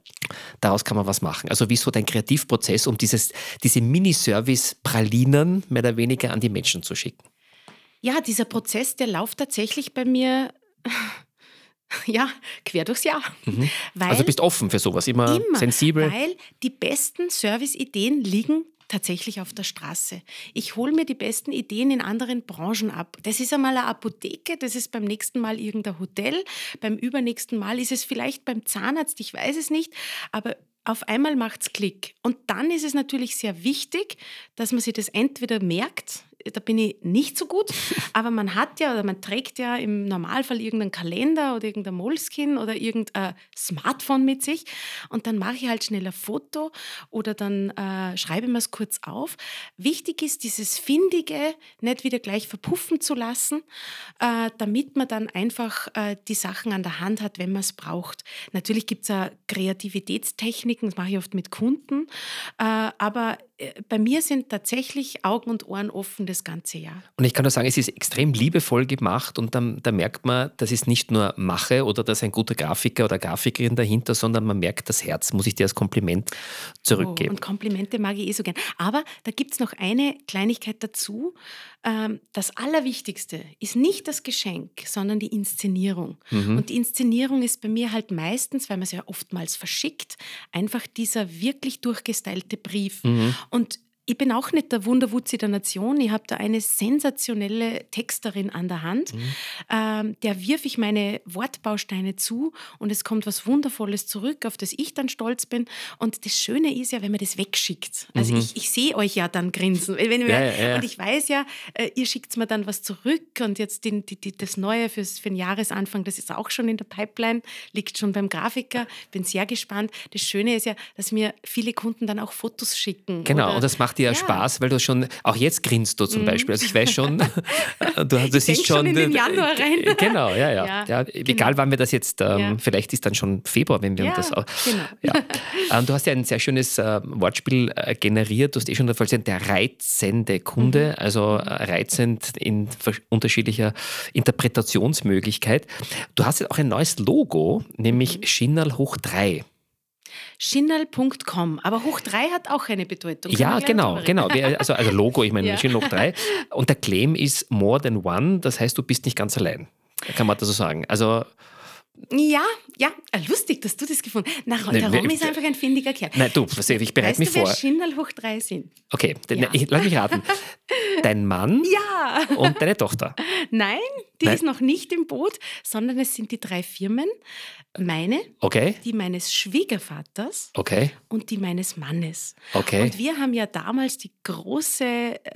daraus kann man was machen? Also wie ist so dein Kreativprozess, um dieses, diese Miniservice-Pralinen mehr oder weniger an die Menschen zu schicken? Ja, dieser Prozess, der läuft tatsächlich bei mir (laughs) ja, quer durchs Jahr. Mhm. Also bist offen für sowas, immer, immer sensibel. Weil die besten Serviceideen liegen tatsächlich auf der Straße. Ich hole mir die besten Ideen in anderen Branchen ab. Das ist einmal eine Apotheke, das ist beim nächsten Mal irgendein Hotel, beim übernächsten Mal ist es vielleicht beim Zahnarzt, ich weiß es nicht, aber auf einmal macht es Klick. Und dann ist es natürlich sehr wichtig, dass man sich das entweder merkt, da bin ich nicht so gut, (laughs) aber man hat ja oder man trägt ja im Normalfall irgendeinen Kalender oder irgendein Moleskin oder irgendein Smartphone mit sich und dann mache ich halt schnell ein Foto oder dann äh, schreibe mir es kurz auf. Wichtig ist, dieses Findige nicht wieder gleich verpuffen zu lassen, äh, damit man dann einfach äh, die Sachen an der Hand hat, wenn man es braucht. Natürlich gibt es ja Kreativitätstechniken, das mache ich oft mit Kunden, äh, aber bei mir sind tatsächlich Augen und Ohren offen das ganze Jahr. Und ich kann nur sagen, es ist extrem liebevoll gemacht und dann, da merkt man, das ist nicht nur Mache oder da ist ein guter Grafiker oder Grafikerin dahinter, sondern man merkt das Herz, muss ich dir als Kompliment zurückgeben. Oh, und Komplimente mag ich eh so gern. Aber da gibt es noch eine Kleinigkeit dazu. Ähm, das Allerwichtigste ist nicht das Geschenk, sondern die Inszenierung. Mhm. Und die Inszenierung ist bei mir halt meistens, weil man es ja oftmals verschickt, einfach dieser wirklich durchgestylte Brief. Mhm. Und ich bin auch nicht der Wunderwutzi der Nation. Ich habe da eine sensationelle Texterin an der Hand. Mhm. Ähm, der wirf ich meine Wortbausteine zu und es kommt was Wundervolles zurück, auf das ich dann stolz bin. Und das Schöne ist ja, wenn man das wegschickt. Also mhm. ich, ich sehe euch ja dann grinsen. Wenn ja, ja, ja. Und ich weiß ja, äh, ihr schickt mir dann was zurück und jetzt die, die, die, das Neue fürs, für den Jahresanfang, das ist auch schon in der Pipeline, liegt schon beim Grafiker. Bin sehr gespannt. Das Schöne ist ja, dass mir viele Kunden dann auch Fotos schicken. Genau, und das macht macht dir ja. Spaß, weil du schon, auch jetzt grinst du zum mhm. Beispiel. Also ich weiß schon, (laughs) du, du siehst schon. schon in den Januar rein. (laughs) Genau, ja, ja. ja, ja genau. Egal wann wir das jetzt, ähm, vielleicht ist dann schon Februar, wenn wir das auch. Genau. Ja. (laughs) Ähm, du hast ja ein sehr schönes äh, Wortspiel äh, generiert. Du hast eh schon davon gesagt, der reizende Kunde, mhm. also äh, reizend in unterschiedlicher Interpretationsmöglichkeit. Du hast jetzt auch ein neues Logo, nämlich mhm. Schinnal hoch 3 Schinnal.com. Aber hoch 3 hat auch eine Bedeutung. Ja, genau, genau. Also, also Logo, ich meine, ja. Schinnal hoch 3. Und der Claim ist more than one, das heißt, du bist nicht ganz allein. Kann man das so sagen. Also ja, ja, ah, lustig, dass du das gefunden hast. Na, der Rom ist einfach ein findiger Kerl. Nein, du, ich bereite weißt mich du, vor. Wer Schinnal hoch drei sind? Okay, ja. ich, lass mich raten. (laughs) Dein Mann ja. und deine Tochter? Nein, die Nein. ist noch nicht im Boot, sondern es sind die drei Firmen. Meine, okay. die meines Schwiegervaters okay. und die meines Mannes. Okay. Und wir haben ja damals die große äh, äh,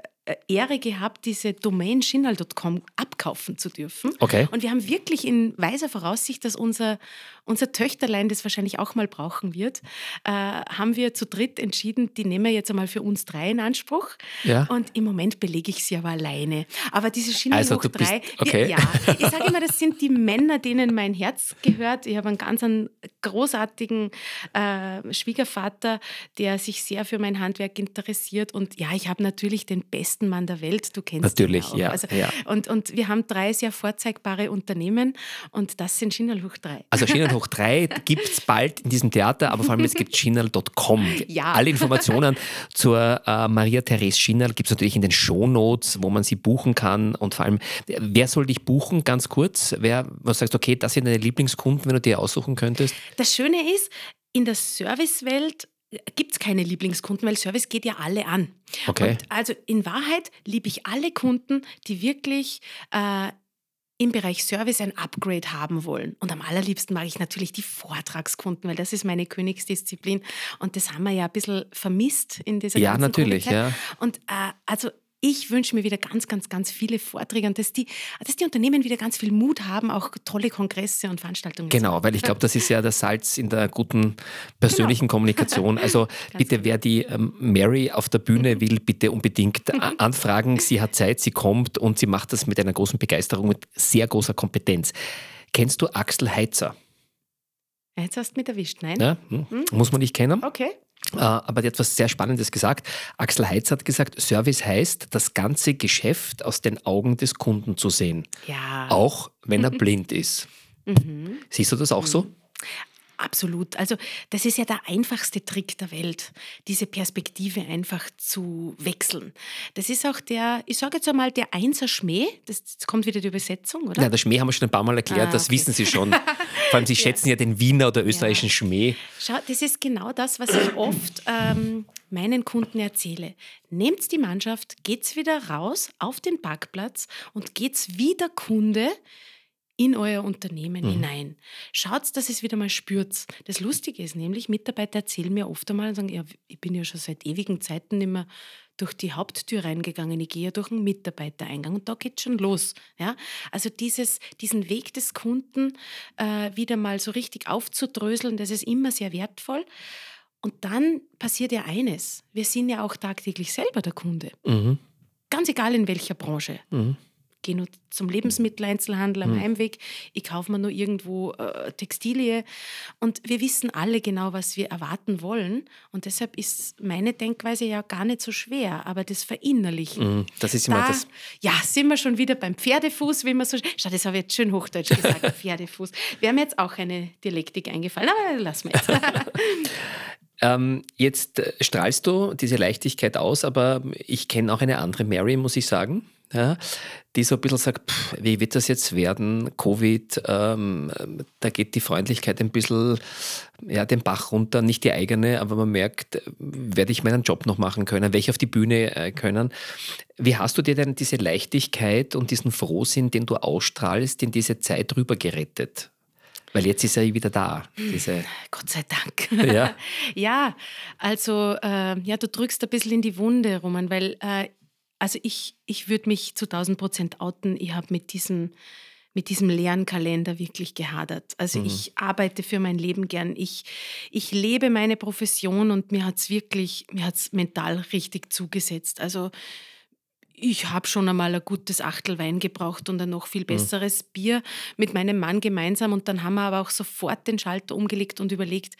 Ehre gehabt, diese Domain shinal.com abkaufen zu dürfen. Okay. Und wir haben wirklich in weiser Voraussicht, dass unser, unser Töchterlein das wahrscheinlich auch mal brauchen wird, äh, haben wir zu dritt entschieden, die nehmen wir jetzt einmal für uns drei in Anspruch. Ja. Und im Moment belege ich sie aber alleine. Aber diese Shinal also, hoch drei, okay. wir, ja, ich sage immer, das sind die Männer, denen mein Herz gehört. Ich habe einen ganz einen großartigen äh, Schwiegervater, der sich sehr für mein Handwerk interessiert. Und ja, ich habe natürlich den besten Mann der Welt, du kennst Natürlich, ihn ja, also, ja. Und, und wir haben drei sehr vorzeigbare Unternehmen und das sind Schinnal hoch 3. Also hoch 3 gibt es bald in diesem Theater, aber vor allem es gibt Schinnal.com. Ja. Alle Informationen zur äh, Maria Therese Schinnal gibt es natürlich in den Shownotes, wo man sie buchen kann und vor allem, wer soll dich buchen, ganz kurz? Wer, was sagst du, okay, das sind deine Lieblingskunden, wenn du dir aussuchen könntest? Das Schöne ist, in der Servicewelt gibt es keine Lieblingskunden, weil Service geht ja alle an. Okay. Und also in Wahrheit liebe ich alle Kunden, die wirklich äh, im Bereich Service ein Upgrade haben wollen. Und am allerliebsten mag ich natürlich die Vortragskunden, weil das ist meine Königsdisziplin. Und das haben wir ja ein bisschen vermisst in dieser ja, natürlich, Ja, natürlich. Und äh, also ich wünsche mir wieder ganz, ganz, ganz viele Vorträge und dass die, dass die Unternehmen wieder ganz viel Mut haben, auch tolle Kongresse und Veranstaltungen genau, zu machen. Genau, weil ich glaube, das ist ja das Salz in der guten persönlichen genau. Kommunikation. (laughs) Also bitte, wer die ähm, Mary auf der Bühne mhm. will, bitte unbedingt (laughs) anfragen. Sie hat Zeit, sie kommt und sie macht das mit einer großen Begeisterung, mit sehr großer Kompetenz. Kennst du Axel Heitzer? Jetzt hast du mich erwischt, nein? Ja, hm. Hm? Muss man nicht kennen. Okay. Äh, aber die hat etwas sehr Spannendes gesagt. Axel Heitz hat gesagt, Service heißt, das ganze Geschäft aus den Augen des Kunden zu sehen. Ja. Auch wenn er (laughs) blind ist. Mhm. Siehst du das auch mhm. so? Absolut. Also das ist ja der einfachste Trick der Welt, diese Perspektive einfach zu wechseln. Das ist auch der, ich sage jetzt einmal, der Einser Schmäh. Das, das kommt wieder die Übersetzung, oder? Ja, der Schmäh haben wir schon ein paar Mal erklärt, ah, das wissen Sie schon. (laughs) Vor allem, Sie schätzen ja, ja den Wiener oder österreichischen ja. Schmäh. Schau, das ist genau das, was ich oft ähm, meinen Kunden erzähle. Nehmt die Mannschaft, geht's wieder raus auf den Parkplatz und geht's wieder Kunde in euer Unternehmen mhm. hinein. Schaut, dass es wieder mal spürt. Das Lustige ist nämlich, Mitarbeiter erzählen mir oft einmal und sagen, ja, ich bin ja schon seit ewigen Zeiten immer durch die Haupttür reingegangen, ich gehe ja durch einen Mitarbeitereingang und da geht schon los. Ja? Also dieses, diesen Weg des Kunden äh, wieder mal so richtig aufzudröseln, das ist immer sehr wertvoll. Und dann passiert ja eines, wir sind ja auch tagtäglich selber der Kunde. Mhm. Ganz egal in welcher Branche. Mhm gehe nur zum Lebensmitteleinzelhandel am mhm. Heimweg, ich kaufe mir nur irgendwo äh, Textilie. Und wir wissen alle genau, was wir erwarten wollen. Und deshalb ist meine Denkweise ja gar nicht so schwer, aber das Verinnerlichen. Mhm. Das ist immer da, das. Ja, sind wir schon wieder beim Pferdefuß, wie man so. Schau, das habe ich jetzt schön hochdeutsch gesagt, (laughs) Pferdefuß. Wäre mir jetzt auch eine Dialektik eingefallen, aber lassen wir jetzt. (laughs) Ähm, jetzt äh, strahlst du diese Leichtigkeit aus, aber ich kenne auch eine andere Mary, muss ich sagen. Ja, die so ein bisschen sagt, pff, wie wird das jetzt werden? Covid, ähm, da geht die Freundlichkeit ein bisschen ja, den Bach runter, nicht die eigene, aber man merkt, werde ich meinen Job noch machen können, werde ich auf die Bühne äh, können. Wie hast du dir denn diese Leichtigkeit und diesen Frohsinn, den du ausstrahlst, in diese Zeit rüber gerettet? Weil jetzt ist er wieder da. Diese Gott sei Dank. Ja, (laughs) ja also äh, ja, du drückst ein bisschen in die Wunde, Roman, weil äh, also ich, ich würde mich zu 1000 Prozent outen. Ich habe mit diesem, mit diesem leeren Kalender wirklich gehadert. Also mhm. ich arbeite für mein Leben gern. Ich, ich lebe meine Profession und mir hat es wirklich, mir hat es mental richtig zugesetzt. Also ich habe schon einmal ein gutes Achtel Wein gebraucht und ein noch viel mhm. besseres mhm. Bier mit meinem Mann gemeinsam. Und dann haben wir aber auch sofort den Schalter umgelegt und überlegt,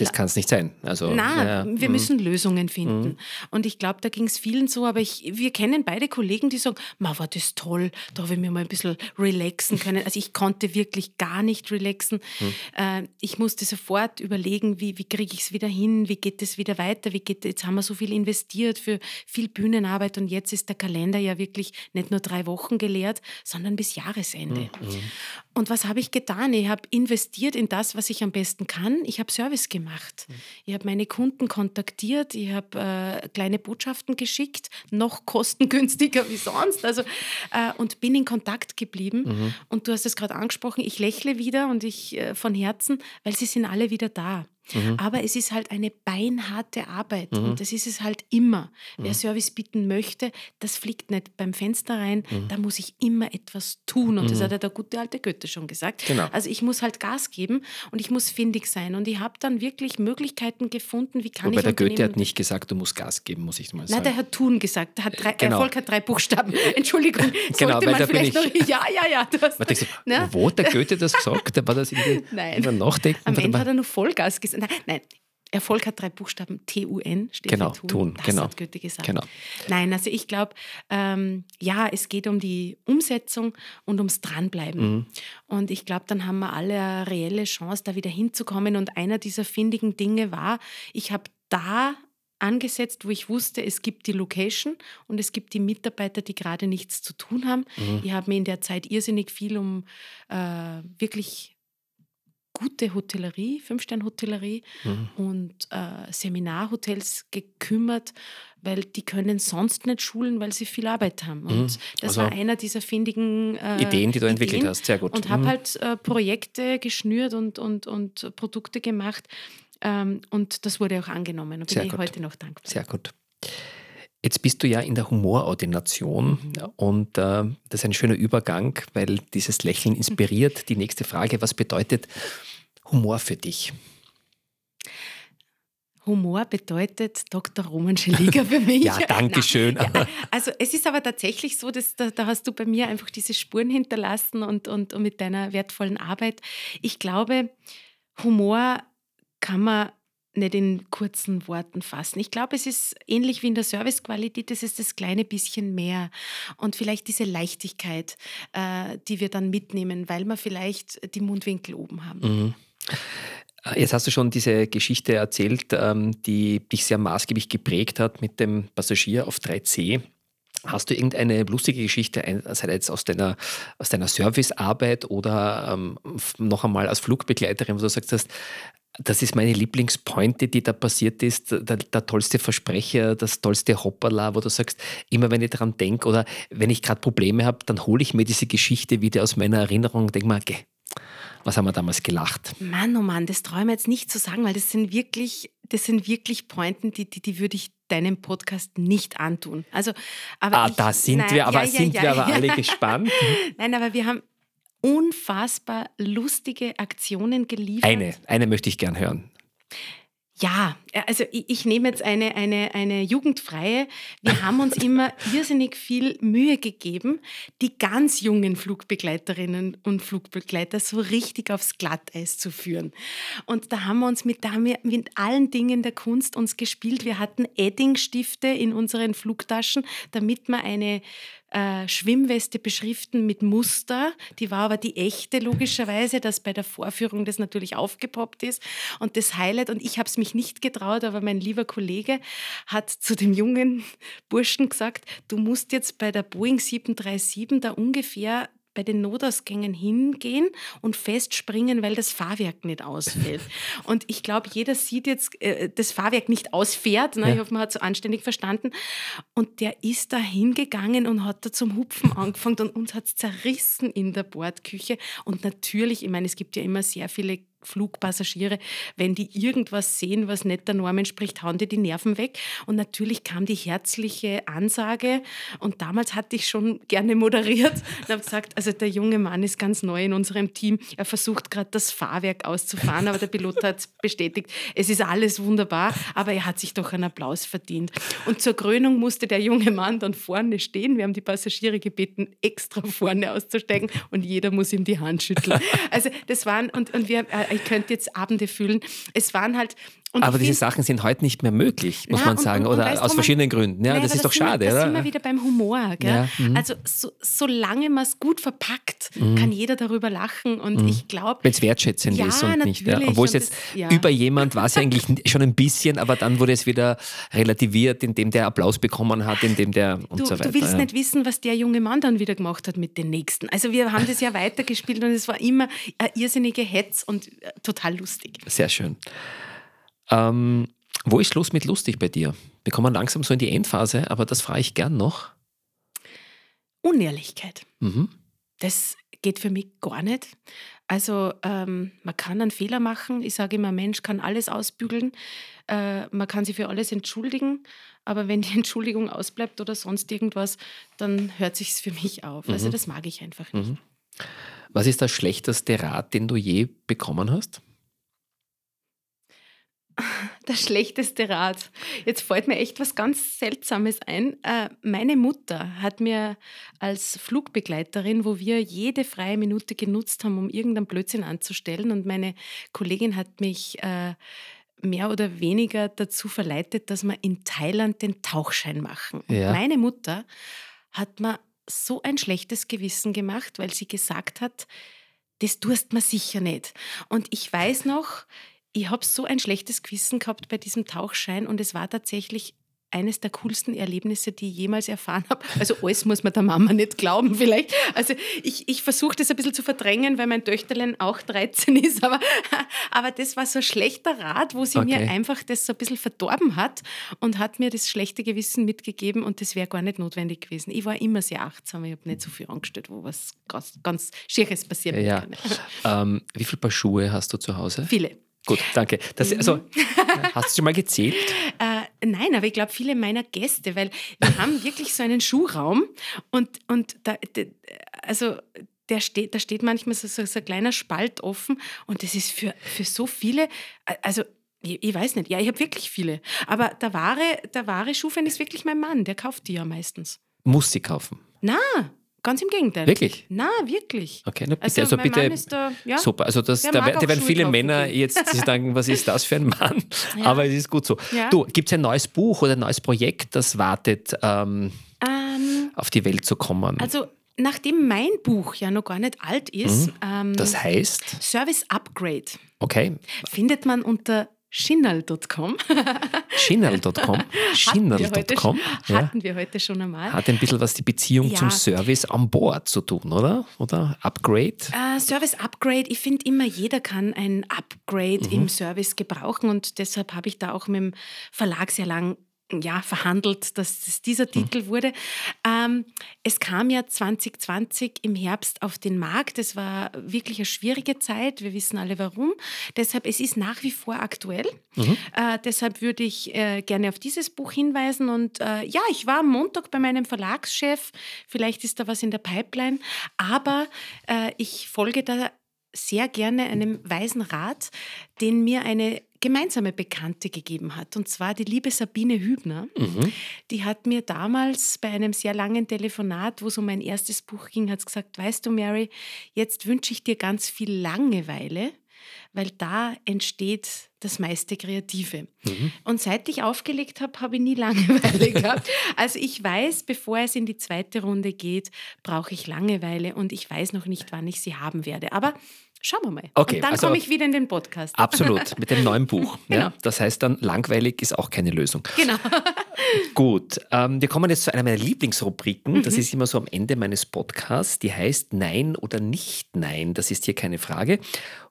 das kann es nicht sein. Also, Nein, ja, wir mm. müssen Lösungen finden. Mm. Und ich glaube, da ging es vielen so, aber ich, wir kennen beide Kollegen, die sagen, ma, war das toll, da habe ich mir mal ein bisschen relaxen können. Also ich konnte wirklich gar nicht relaxen. Mm. Äh, ich musste sofort überlegen, wie, wie kriege ich es wieder hin, wie geht es wieder weiter, wie geht, jetzt haben wir so viel investiert für viel Bühnenarbeit und jetzt ist der Kalender ja wirklich nicht nur drei Wochen geleert, sondern bis Jahresende. Und was habe ich getan? Ich habe investiert in das, was ich am besten kann. Ich habe Service gemacht. Mhm. Ich habe meine Kunden kontaktiert, ich habe äh, kleine Botschaften geschickt, noch kostengünstiger wie sonst. Also, äh, und bin in Kontakt geblieben. Mhm. Und du hast es gerade angesprochen, ich lächle wieder und ich äh, von Herzen, weil sie sind alle wieder da. Mhm. Aber es ist halt eine beinharte Arbeit mhm. und das ist es halt immer. Mhm. Wer Service bieten möchte, das fliegt nicht beim Fenster rein, mhm. da muss ich immer etwas tun und das mhm. hat ja der gute alte Goethe schon gesagt. Genau. Also ich muss halt Gas geben und ich muss findig sein und ich habe dann wirklich Möglichkeiten gefunden, wie kann Wobei ich der Goethe hat nicht gesagt, du musst Gas geben, muss ich mal sagen. Nein, der hat tun gesagt. Der hat drei, genau. Erfolg hat drei Buchstaben. (laughs) Entschuldigung, genau, sollte man vielleicht noch, ja, ja, ja. Du hast, gesagt, ne? Wo hat der Goethe das gesagt? War das irgendwie (laughs) Nein. Nachdenken? Am Ende hat er nur Vollgas gesagt. Nein, nein, Erfolg hat drei Buchstaben, T-U-N steht genau, für tun. tun. Das genau. hat Goethe gesagt. Genau. Nein, also ich glaube, ähm, ja, es geht um die Umsetzung und ums Dranbleiben. Mhm. Und ich glaube, dann haben wir alle eine reelle Chance, da wieder hinzukommen. Und einer dieser findigen Dinge war, ich habe da angesetzt, wo ich wusste, es gibt die Location und es gibt die Mitarbeiter, die gerade nichts zu tun haben. Mhm. Ich habe mir in der Zeit irrsinnig viel um äh, wirklich gute Hotellerie, Fünf-Stern-Hotellerie mhm. und äh, Seminarhotels gekümmert, weil die können sonst nicht schulen, weil sie viel Arbeit haben. Und mhm. das also war einer dieser findigen äh, Ideen, die du Ideen entwickelt hast. Sehr gut. Und habe mhm. halt äh, Projekte geschnürt und, und, und Produkte gemacht. Ähm, und das wurde auch angenommen. Und bin ich heute noch dankbar. Sehr gut. Jetzt bist du ja in der Humorordination und äh, das ist ein schöner Übergang, weil dieses Lächeln (laughs) inspiriert. Die nächste Frage, was bedeutet Humor für dich? Humor bedeutet Dr. Roman Scheliger für mich. (laughs) ja, danke schön. Ja, also es ist aber tatsächlich so, dass da, da, hast du bei mir einfach diese Spuren hinterlassen und, und, und mit deiner wertvollen Arbeit. Ich glaube, Humor kann man nicht in kurzen Worten fassen. Ich glaube, es ist ähnlich wie in der Servicequalität, es ist das kleine bisschen mehr und vielleicht diese Leichtigkeit, äh, die wir dann mitnehmen, weil wir vielleicht die Mundwinkel oben haben. Mhm. Äh, jetzt hast du schon diese Geschichte erzählt, ähm, die dich sehr maßgeblich geprägt hat mit dem Passagier auf 3C. Hast du irgendeine lustige Geschichte, sei jetzt aus deiner, aus deiner Servicearbeit oder ähm, noch einmal als Flugbegleiterin, wo du sagst hast, das ist meine Lieblingspointe, die da passiert ist, der, der, tollste Versprecher, das tollste Hoppala, wo du sagst, immer wenn ich daran denke oder wenn ich gerade Probleme habe, dann hole ich mir diese Geschichte wieder aus meiner Erinnerung und denke mir, okay, was haben wir damals gelacht? Mann, oh Mann, das mir jetzt nicht zu sagen, weil das sind wirklich, das sind wirklich Pointen, die, die, die würde ich deinem Podcast nicht antun. Also, aber ah, ich, da sind nein, wir, aber ja, sind ja, wir aber alle gespannt. (laughs) nein, aber wir haben unfassbar lustige Aktionen geliefert. Eine, eine möchte ich gern hören. Ja, äh, also ich, ich, nehme jetzt eine, eine, eine jugendfreie. Wir (laughs) haben uns immer irrsinnig viel Mühe gegeben, die ganz jungen Flugbegleiterinnen und Flugbegleiter so richtig aufs Glatteis zu führen. Und da haben wir uns mit, da haben wir mit allen Dingen der Kunst uns gespielt. Wir hatten Eddingstifte in unseren Flugtaschen, damit wir eine äh, Schwimmweste beschriften mit Muster. Die war aber die echte, logischerweise, dass bei der Vorführung das natürlich aufgepoppt ist. Und das Highlight, und ich habe es mich nicht getraut, aber mein lieber Kollege hat zu dem jungen Burschen gesagt, du musst jetzt bei der Boeing 737 da ungefähr bei den Notausgängen hingehen und festspringen, weil das Fahrwerk nicht ausfällt. (laughs) und ich glaube, jeder sieht jetzt, äh, das Fahrwerk nicht ausfährt. Ne? Ja. Ich hoffe, man hat es so anständig verstanden. Und der ist da hingegangen und hat da zum Hupfen angefangen und uns hat es zerrissen in der Bordküche. Und natürlich, ich meine, es gibt ja immer sehr viele Flugpassagiere, wenn die irgendwas sehen, was nicht der Norm entspricht, hauen die die Nerven weg. Und natürlich kam die herzliche Ansage. Und damals hatte ich schon gerne moderiert und habe gesagt, also der junge Mann ist ganz neu in unserem Team. Er versucht gerade das Fahrwerk auszufahren, aber der Pilot hat bestätigt, es ist alles wunderbar, aber er hat sich doch einen Applaus verdient. Und zur Krönung musste der junge Mann dann vorne stehen. Wir haben die Passagiere gebeten, extra vorne auszusteigen und jeder muss ihm die Hand schütteln. Also das waren, und, und wir äh, ich könnte jetzt Abende füllen. Es waren halt. Aber diese Sachen sind heute nicht mehr möglich, muss na, man sagen, und, und, oder aus verschiedenen man, Gründen. Ja, nein, das ist doch schade, wir, oder? Da sind wir wieder beim Humor. Ja, mhm. also so, solange man es gut verpackt, mhm. kann jeder darüber lachen und mhm. ich glaube... Wenn es wertschätzend ja, ist und nicht. Ja. Obwohl es jetzt das, über jemand war es ja eigentlich (laughs) schon ein bisschen, aber dann wurde es wieder relativiert, indem der Applaus bekommen hat, indem der und du, so weiter. Du willst nicht wissen, was der junge Mann dann wieder gemacht hat mit den Nächsten. Also wir haben das ja weitergespielt und es war immer eine irrsinnige Hetz und äh, total lustig. Sehr schön. Ähm, wo ist Schluss mit lustig bei dir? Wir kommen langsam so in die Endphase, aber das frage ich gern noch. Unehrlichkeit. Mhm. Das geht für mich gar nicht. Also ähm, man kann einen Fehler machen. Ich sage immer, Mensch kann alles ausbügeln. Äh, man kann sich für alles entschuldigen. Aber wenn die (laughs) Entschuldigung ausbleibt oder sonst irgendwas, dann hört sich es für mich auf. Also mhm. Also das mag ich einfach nicht. Mhm. Was ist der schlechteste Rat, den du je bekommen hast? Der schlechteste Rat. Jetzt fällt mir echt was ganz Seltsames ein. Äh, meine Mutter hat mir als Flugbegleiterin, wo wir jede freie Minute genutzt haben, um irgendeinen Blödsinn anzustellen, und meine Kollegin hat mich äh, mehr oder weniger dazu verleitet, dass wir in Thailand den Tauchschein machen. Ja. Meine Mutter hat mir so ein schlechtes Gewissen gemacht, weil sie gesagt hat, das tust man sicher nicht. Und ich weiß noch, ich habe so ein schlechtes Gewissen gehabt bei diesem Tauchschein und es war tatsächlich eines der coolsten Erlebnisse, die ich jemals erfahren habe. Also alles muss man der Mama nicht glauben vielleicht. Also ich, ich versuche das ein bisschen zu verdrängen, weil mein Töchterlein auch 13 ist, (laughs) aber, aber das war so ein schlechter Rat, wo sie okay. mir einfach das so ein bisschen verdorben hat und hat mir das schlechte Gewissen mitgegeben und das wäre gar nicht notwendig gewesen. Ich war immer sehr achtsam, ich habe nicht so viel angestellt, wo was ganz, ganz Schieres passiert ja. Ähm, wie viele Paar Schuhe hast du zu Hause? Viele. Gut, danke. Das, also, mhm. (laughs) hast du schon mal gezählt? Äh, nein, aber ich glaube, viele meiner Gäste, weil wir haben (laughs) wirklich so einen Schuhraum und, und da, also der steht, da steht manchmal so, so, so ein kleiner Spalt offen und das ist für, für so viele, also ich, ich weiß nicht, ja, ich habe wirklich viele, aber der wahre, der wahre Schuhfan ist wirklich mein Mann, der kauft die ja meistens. Muss sie kaufen? Na, Ganz im Gegenteil. Wirklich? Na, wirklich. Okay, na bitte, also, also bitte. Da, ja, super. Also das, da, da werden viele Männer gehen. jetzt sagen, was ist das für ein Mann? (laughs) Ja. Aber es ist gut so. Ja. Du, gibt es ein neues Buch oder ein neues Projekt, das wartet, ähm, ähm, auf die Welt zu kommen? Also nachdem mein Buch ja noch gar nicht alt ist. Mhm. Ähm, das heißt? Service Upgrade. Okay. Findet man unter Schinnal.com. (laughs) Schinnal.com. (laughs) Schinnal.com. Hatten wir heute schon einmal. Hat ein bisschen was die Beziehung ja. zum Service an Bord zu tun, oder? Oder Upgrade? Uh, Service Upgrade. Ich finde immer, jeder kann ein Upgrade mhm. im Service gebrauchen und deshalb habe ich da auch mit dem Verlag sehr lang ja, verhandelt, dass es dieser hm. Titel wurde. Ähm, es kam ja 2020 im Herbst auf den Markt. Es war wirklich eine schwierige Zeit. Wir wissen alle warum. Deshalb, es ist nach wie vor aktuell. Mhm. Äh, deshalb würde ich äh, gerne auf dieses Buch hinweisen. Und äh, ja, ich war am Montag bei meinem Verlagschef. Vielleicht ist da was in der Pipeline. Aber äh, ich folge da sehr gerne einem weisen Rat, den mir eine gemeinsame Bekannte gegeben hat. Und zwar die liebe Sabine Hübner. Mhm. Die hat mir damals bei einem sehr langen Telefonat, wo es um mein erstes Buch ging, hat gesagt, weißt du, Mary, jetzt wünsche ich dir ganz viel Langeweile, weil da entsteht das meiste Kreative. Mhm. Und seit ich aufgelegt habe, habe ich nie Langeweile (laughs) gehabt. Also ich weiß, bevor es in die zweite Runde geht, brauche ich Langeweile und ich weiß noch nicht, wann ich sie haben werde. Aber Schauen wir mal. Okay, und dann also komme ich wieder in den Podcast. Absolut, (laughs) mit dem neuen Buch. genau. ja, das heißt dann, langweilig ist auch keine Lösung. Genau. (laughs) Gut, ähm, wir kommen jetzt zu einer meiner Lieblingsrubriken. Mhm. Das ist immer so am Ende meines Podcasts. Die heißt Nein oder nicht Nein. Das ist hier keine Frage.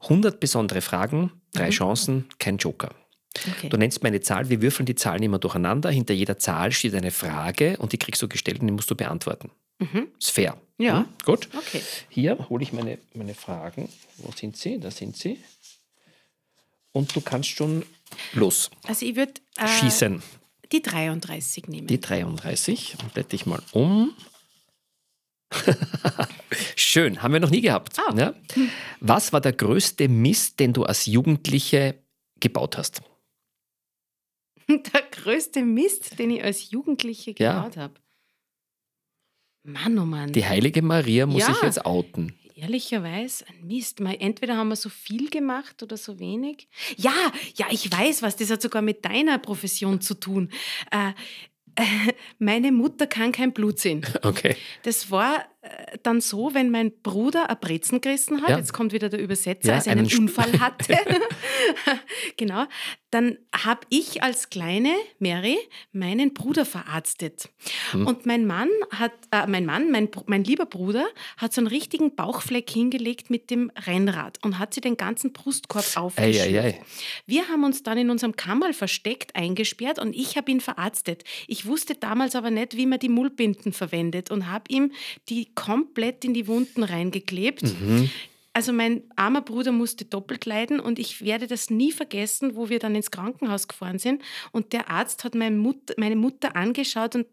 100 besondere Fragen, drei mhm. Chancen, kein Joker. Okay. Du nennst mir eine Zahl, wir würfeln die Zahlen immer durcheinander. Hinter jeder Zahl steht eine Frage und die kriegst du gestellt und die musst du beantworten. Mhm. Ist fair. Ja. Mhm. Gut. Okay. Hier hole ich meine, meine Fragen. Wo sind sie? Da sind sie. Und du kannst schon los. Also ich würde äh, schießen. Die 33 nehmen. Die 33. Und blätter ich mal um. (laughs) Schön, haben wir noch nie gehabt. Oh. Ja? Was war der größte Mist, den du als Jugendliche gebaut hast? (laughs) Der größte Mist, den ich als Jugendliche gebaut ja. habe. Mann, oh Mann. Die heilige Maria muss ja, ich jetzt outen. Ehrlicherweise, ein Mist. Entweder haben wir so viel gemacht oder so wenig. Ja, ja, ich weiß was. Das hat sogar mit deiner Profession zu tun. Äh, äh, meine Mutter kann kein Blut sehen. (laughs) Okay. Das war dann so, wenn mein Bruder ein Brezen gerissen hat, ja. jetzt kommt wieder der Übersetzer, ja, als er einen, einen Unfall (laughs) hatte, (laughs) genau, dann habe ich als kleine Mary meinen Bruder verarztet. Hm. Und mein Mann hat, äh, mein Mann, mein, mein lieber Bruder, hat so einen richtigen Bauchfleck hingelegt mit dem Rennrad und hat sie den ganzen Brustkorb aufgeschnitten. Wir haben uns dann in unserem Kammerl versteckt, eingesperrt und ich habe ihn verarztet. Ich wusste damals aber nicht, wie man die Mullbinden verwendet und habe ihm die komplett in die Wunden reingeklebt. Mhm. Also mein armer Bruder musste doppelt leiden und ich werde das nie vergessen, wo wir dann ins Krankenhaus gefahren sind und der Arzt hat meine Mutter, meine Mutter angeschaut und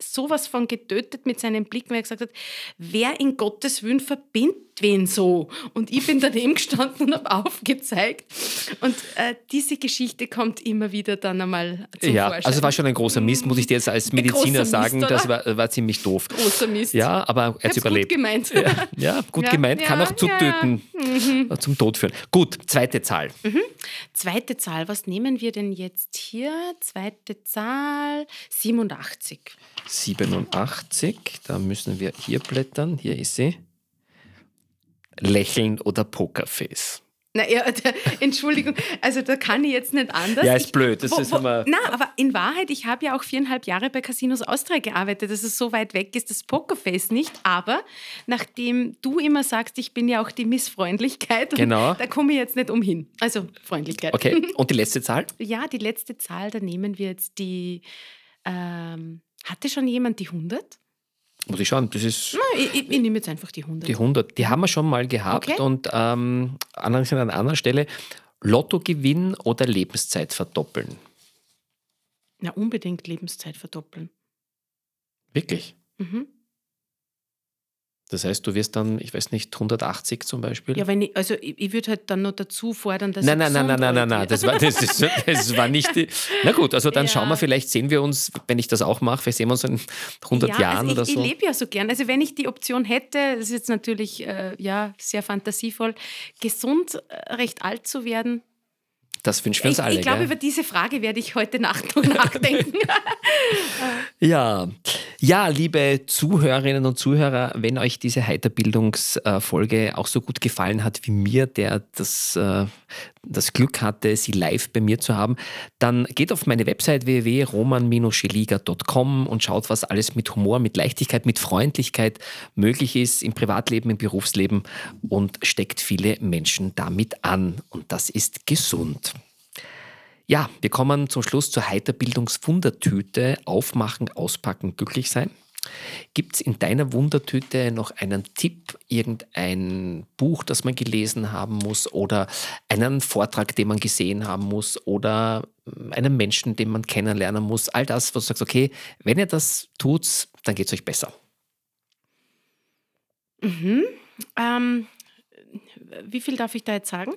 sowas von getötet mit seinem Blick, weil er gesagt hat, wer in Gottes Willen verbindet wen so? Und ich bin daneben gestanden und habe aufgezeigt. Und äh, diese Geschichte kommt immer wieder dann einmal zum ja, Vorschein. also es war schon ein großer Mist, muss ich dir jetzt als Mediziner Mist, sagen. Oder? Das war, war, ziemlich doof. Großer Mist. Ja, aber er hat überlebt. Gut gemeint. Ja, ja gut ja, gemeint, kann auch zu töten, mhm. zum Tod führen. Gut, zweite Zahl. Mhm. Zweite Zahl, was nehmen wir denn jetzt hier? Zweite Zahl, 87. 87, da müssen wir hier blättern. Hier ist sie. Lächeln oder Pokerface? Naja, (laughs) Entschuldigung, also da kann ich jetzt nicht anders. Ja, ist ich, blöd. Das wo, ist immer na, aber in Wahrheit, ich habe ja auch viereinhalb Jahre bei Casinos Austria gearbeitet, dass es so weit weg ist, das Pokerface nicht. Aber nachdem du immer sagst, ich bin ja auch die Missfreundlichkeit, (laughs) genau. da komme ich jetzt nicht umhin. Also Freundlichkeit. Okay, (laughs) und die letzte Zahl? ja, die letzte Zahl, da nehmen wir jetzt die. Ähm, hatte schon jemand die 100? Muss ich schauen, das ist. Na, ich, ich, ich, nehme jetzt einfach die 100. Die 100, die haben wir schon mal gehabt okay. und ähm, an einer anderen Stelle. Lottogewinn oder Lebenszeit verdoppeln? Na, unbedingt Lebenszeit verdoppeln. Wirklich? Mhm. Das heißt, du wirst dann, ich weiß nicht, 180 zum Beispiel? Ja, wenn ich, also ich, ich würde halt dann noch dazu fordern, dass Nein, nein, nein, nein, nein, nein, nein, das war, das, das, das war nicht die, Na gut, also dann (laughs) ja. schauen wir, vielleicht sehen wir uns, wenn ich das auch mache, vielleicht sehen wir uns in 100 ja, Jahren also ich, oder so. Ich lebe ja so gern. Also wenn ich die Option hätte, das ist jetzt natürlich äh, ja, sehr fantasievoll, gesund, äh, recht alt zu werden, das wünschen wir uns ich, alle. Ich glaube, über diese Frage werde ich heute Nacht noch (laughs) nachdenken. (laughs) ja. ja, liebe Zuhörerinnen und Zuhörer, wenn euch diese Heiterbildungsfolge auch so gut gefallen hat wie mir, der das, äh, das Glück hatte, sie live bei mir zu haben, dann geht auf meine Website www.roman-scheliga.com und schaut, was alles mit Humor, mit Leichtigkeit, mit Freundlichkeit möglich ist im Privatleben, im Berufsleben und steckt viele Menschen damit an. Und das ist gesund. Ja, wir kommen zum Schluss zur Heiterbildungswundertüte. Aufmachen, auspacken, glücklich sein. Gibt es in deiner Wundertüte noch einen Tipp, irgendein Buch, das man gelesen haben muss oder einen Vortrag, den man gesehen haben muss oder einen Menschen, den man kennenlernen muss? All das, was du sagst, okay, wenn ihr das tut, dann geht es euch besser. Mhm. Ähm, wie viel darf ich da jetzt sagen?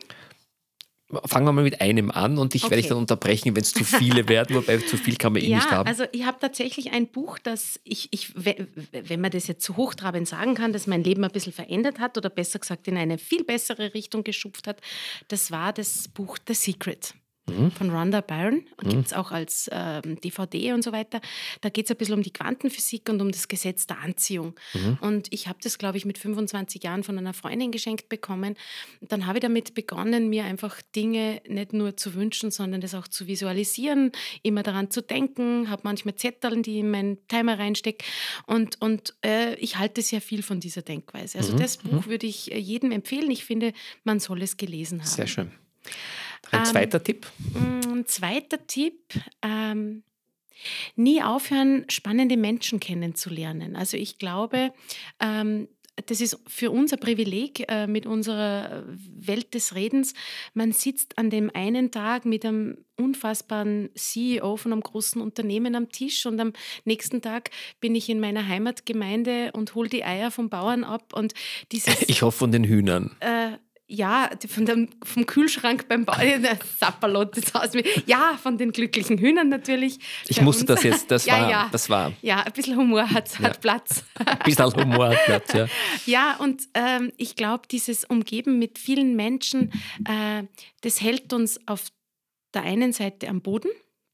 Fangen wir mal mit einem an und ich okay. werde dich dann unterbrechen, wenn es zu viele werden, wobei zu viel kann man eh ja, nicht haben. Also ich habe tatsächlich ein Buch, das ich, ich, wenn man das jetzt so hochtrabend sagen kann, das mein Leben ein bisschen verändert hat oder besser gesagt in eine viel bessere Richtung geschupft hat, das war das Buch The Secret mhm. von Rhonda Byrne und mhm. gibt es auch als ähm, DVD und so weiter. Da geht es ein bisschen um die Quantenphysik und um das Gesetz der Anziehung. Mhm. Und ich habe das, glaube ich, mit 25 Jahren von einer Freundin geschenkt bekommen. Dann habe ich damit begonnen, mir einfach Dinge nicht nur zu wünschen, sondern das auch zu visualisieren, immer daran zu denken, habe manchmal Zettel, die in meinen Timer reinstecke. Und, und äh, ich halte sehr viel von dieser Denkweise. Also mhm. das Buch mhm. würde ich äh, jedem empfehlen. Ich finde, man soll es gelesen haben. Sehr schön. Ein ähm, zweiter Tipp? Mm, ein zweiter Tipp. Ähm, nie aufhören, spannende Menschen kennenzulernen. Also ich glaube, ähm, das ist für uns ein Privileg äh, mit unserer Welt des Redens. Man sitzt an dem einen Tag mit einem unfassbaren CEO von einem großen Unternehmen am Tisch und am nächsten Tag bin ich in meiner Heimatgemeinde und hole die Eier vom Bauern ab und dieses. (laughs) Ich hoffe von den Hühnern. Äh, ja, von dem, vom Kühlschrank beim Bauern, (laughs) der Sapperlot, das heißt, ja, von den glücklichen Hühnern natürlich. Ich musste das jetzt, das, (laughs) ja, war, ja. das war. Ja, ein bisschen Humor hat, ja. hat Platz. Ein bisschen Humor hat Platz, ja. (laughs) Ja, und ähm, ich glaube, dieses Umgeben mit vielen Menschen, äh, das hält uns auf der einen Seite am Boden,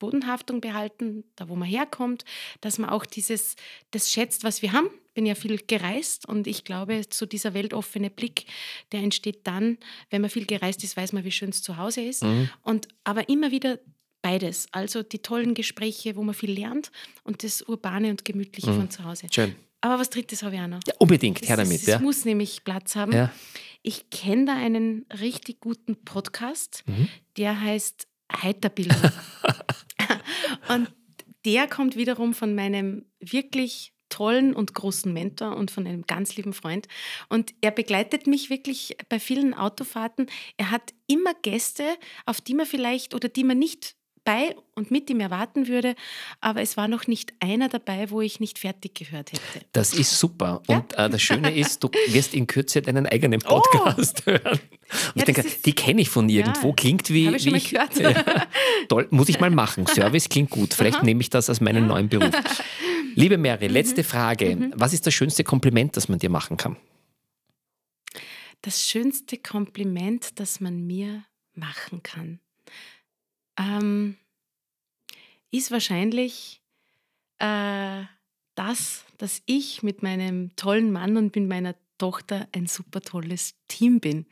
Bodenhaftung behalten, da wo man herkommt, dass man auch dieses, das schätzt, was wir haben. Ich bin ja viel gereist und ich glaube, so dieser weltoffene Blick, der entsteht dann, wenn man viel gereist ist, weiß man, wie schön es zu Hause ist. Mhm. Und aber immer wieder beides. Also die tollen Gespräche, wo man viel lernt und das Urbane und Gemütliche mhm. von zu Hause. Schön. Aber was Drittes habe ich auch noch. Ja, unbedingt, her damit. Es ja. muss nämlich Platz haben. Ja. Ich kenne da einen richtig guten Podcast, mhm. der heißt Heiterbildung. (laughs) und der kommt wiederum von meinem wirklich tollen und großen Mentor und von einem ganz lieben Freund. Und er begleitet mich wirklich bei vielen Autofahrten. Er hat immer Gäste, auf die man vielleicht oder die man nicht bei und mit ihm erwarten würde, aber es war noch nicht einer dabei, wo ich nicht fertig gehört hätte. Das ist super. Ja? Und äh, das Schöne (laughs) ist, du wirst in Kürze deinen eigenen oh! Podcast oh. (laughs) hören. Ja, ich denke, die kenne ich von irgendwo, ja, klingt wie. Habe ich schon mal ich, gehört. toll, muss ich mal machen. (laughs) Service klingt gut. Vielleicht Aha. nehme ich das als meinen neuen Beruf. Liebe Mary, letzte mhm. Frage. Mhm. Was ist das schönste Kompliment, das man dir machen kann? Das schönste Kompliment, das man mir machen kann ähm, ist wahrscheinlich äh, das, dass ich mit meinem tollen Mann und mit meiner Tochter ein super tolles Team bin.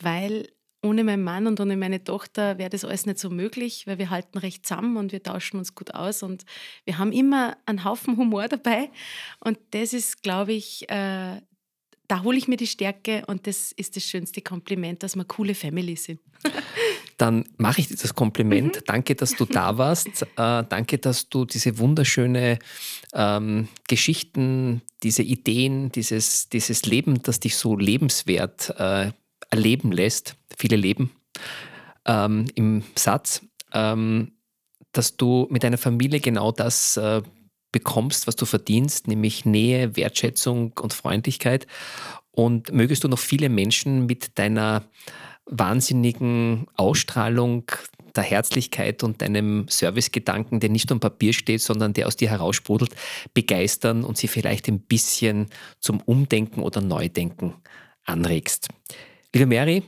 Weil ohne meinen Mann und ohne meine Tochter wäre das alles nicht so möglich, weil wir halten recht zusammen und wir tauschen uns gut aus und wir haben immer einen Haufen Humor dabei. Und das ist, glaube ich, äh, da hole ich mir die Stärke und das ist das schönste Kompliment, dass wir coole Family sind. (laughs) Dann mache ich dir das Kompliment. Mhm. Danke, dass du da (laughs) warst. Äh, danke, dass du diese wunderschöne ähm, Geschichten, diese Ideen, dieses, dieses Leben, das dich so lebenswert äh, erleben lässt, viele Leben ähm, im Satz, ähm, dass du mit deiner Familie genau das äh, bekommst, was du verdienst, nämlich Nähe, Wertschätzung und Freundlichkeit. Und mögest du noch viele Menschen mit deiner wahnsinnigen Ausstrahlung, der Herzlichkeit und deinem Servicegedanken, der nicht am Papier steht, sondern der aus dir heraussprudelt, begeistern und sie vielleicht ein bisschen zum Umdenken oder Neudenken anregst. Liebe Mary,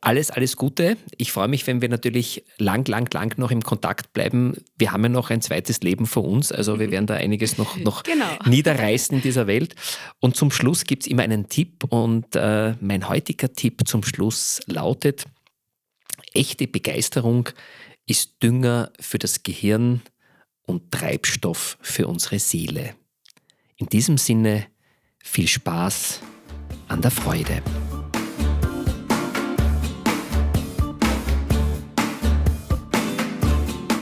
alles, alles Gute. Ich freue mich, wenn wir natürlich lang, lang, lang noch im Kontakt bleiben. Wir haben ja noch ein zweites Leben vor uns, also wir werden da einiges noch, noch genau. (laughs) niederreißen in dieser Welt. Und zum Schluss gibt es immer einen Tipp und äh, mein heutiger Tipp zum Schluss lautet, echte Begeisterung ist Dünger für das Gehirn und Treibstoff für unsere Seele. In diesem Sinne viel Spaß an der Freude.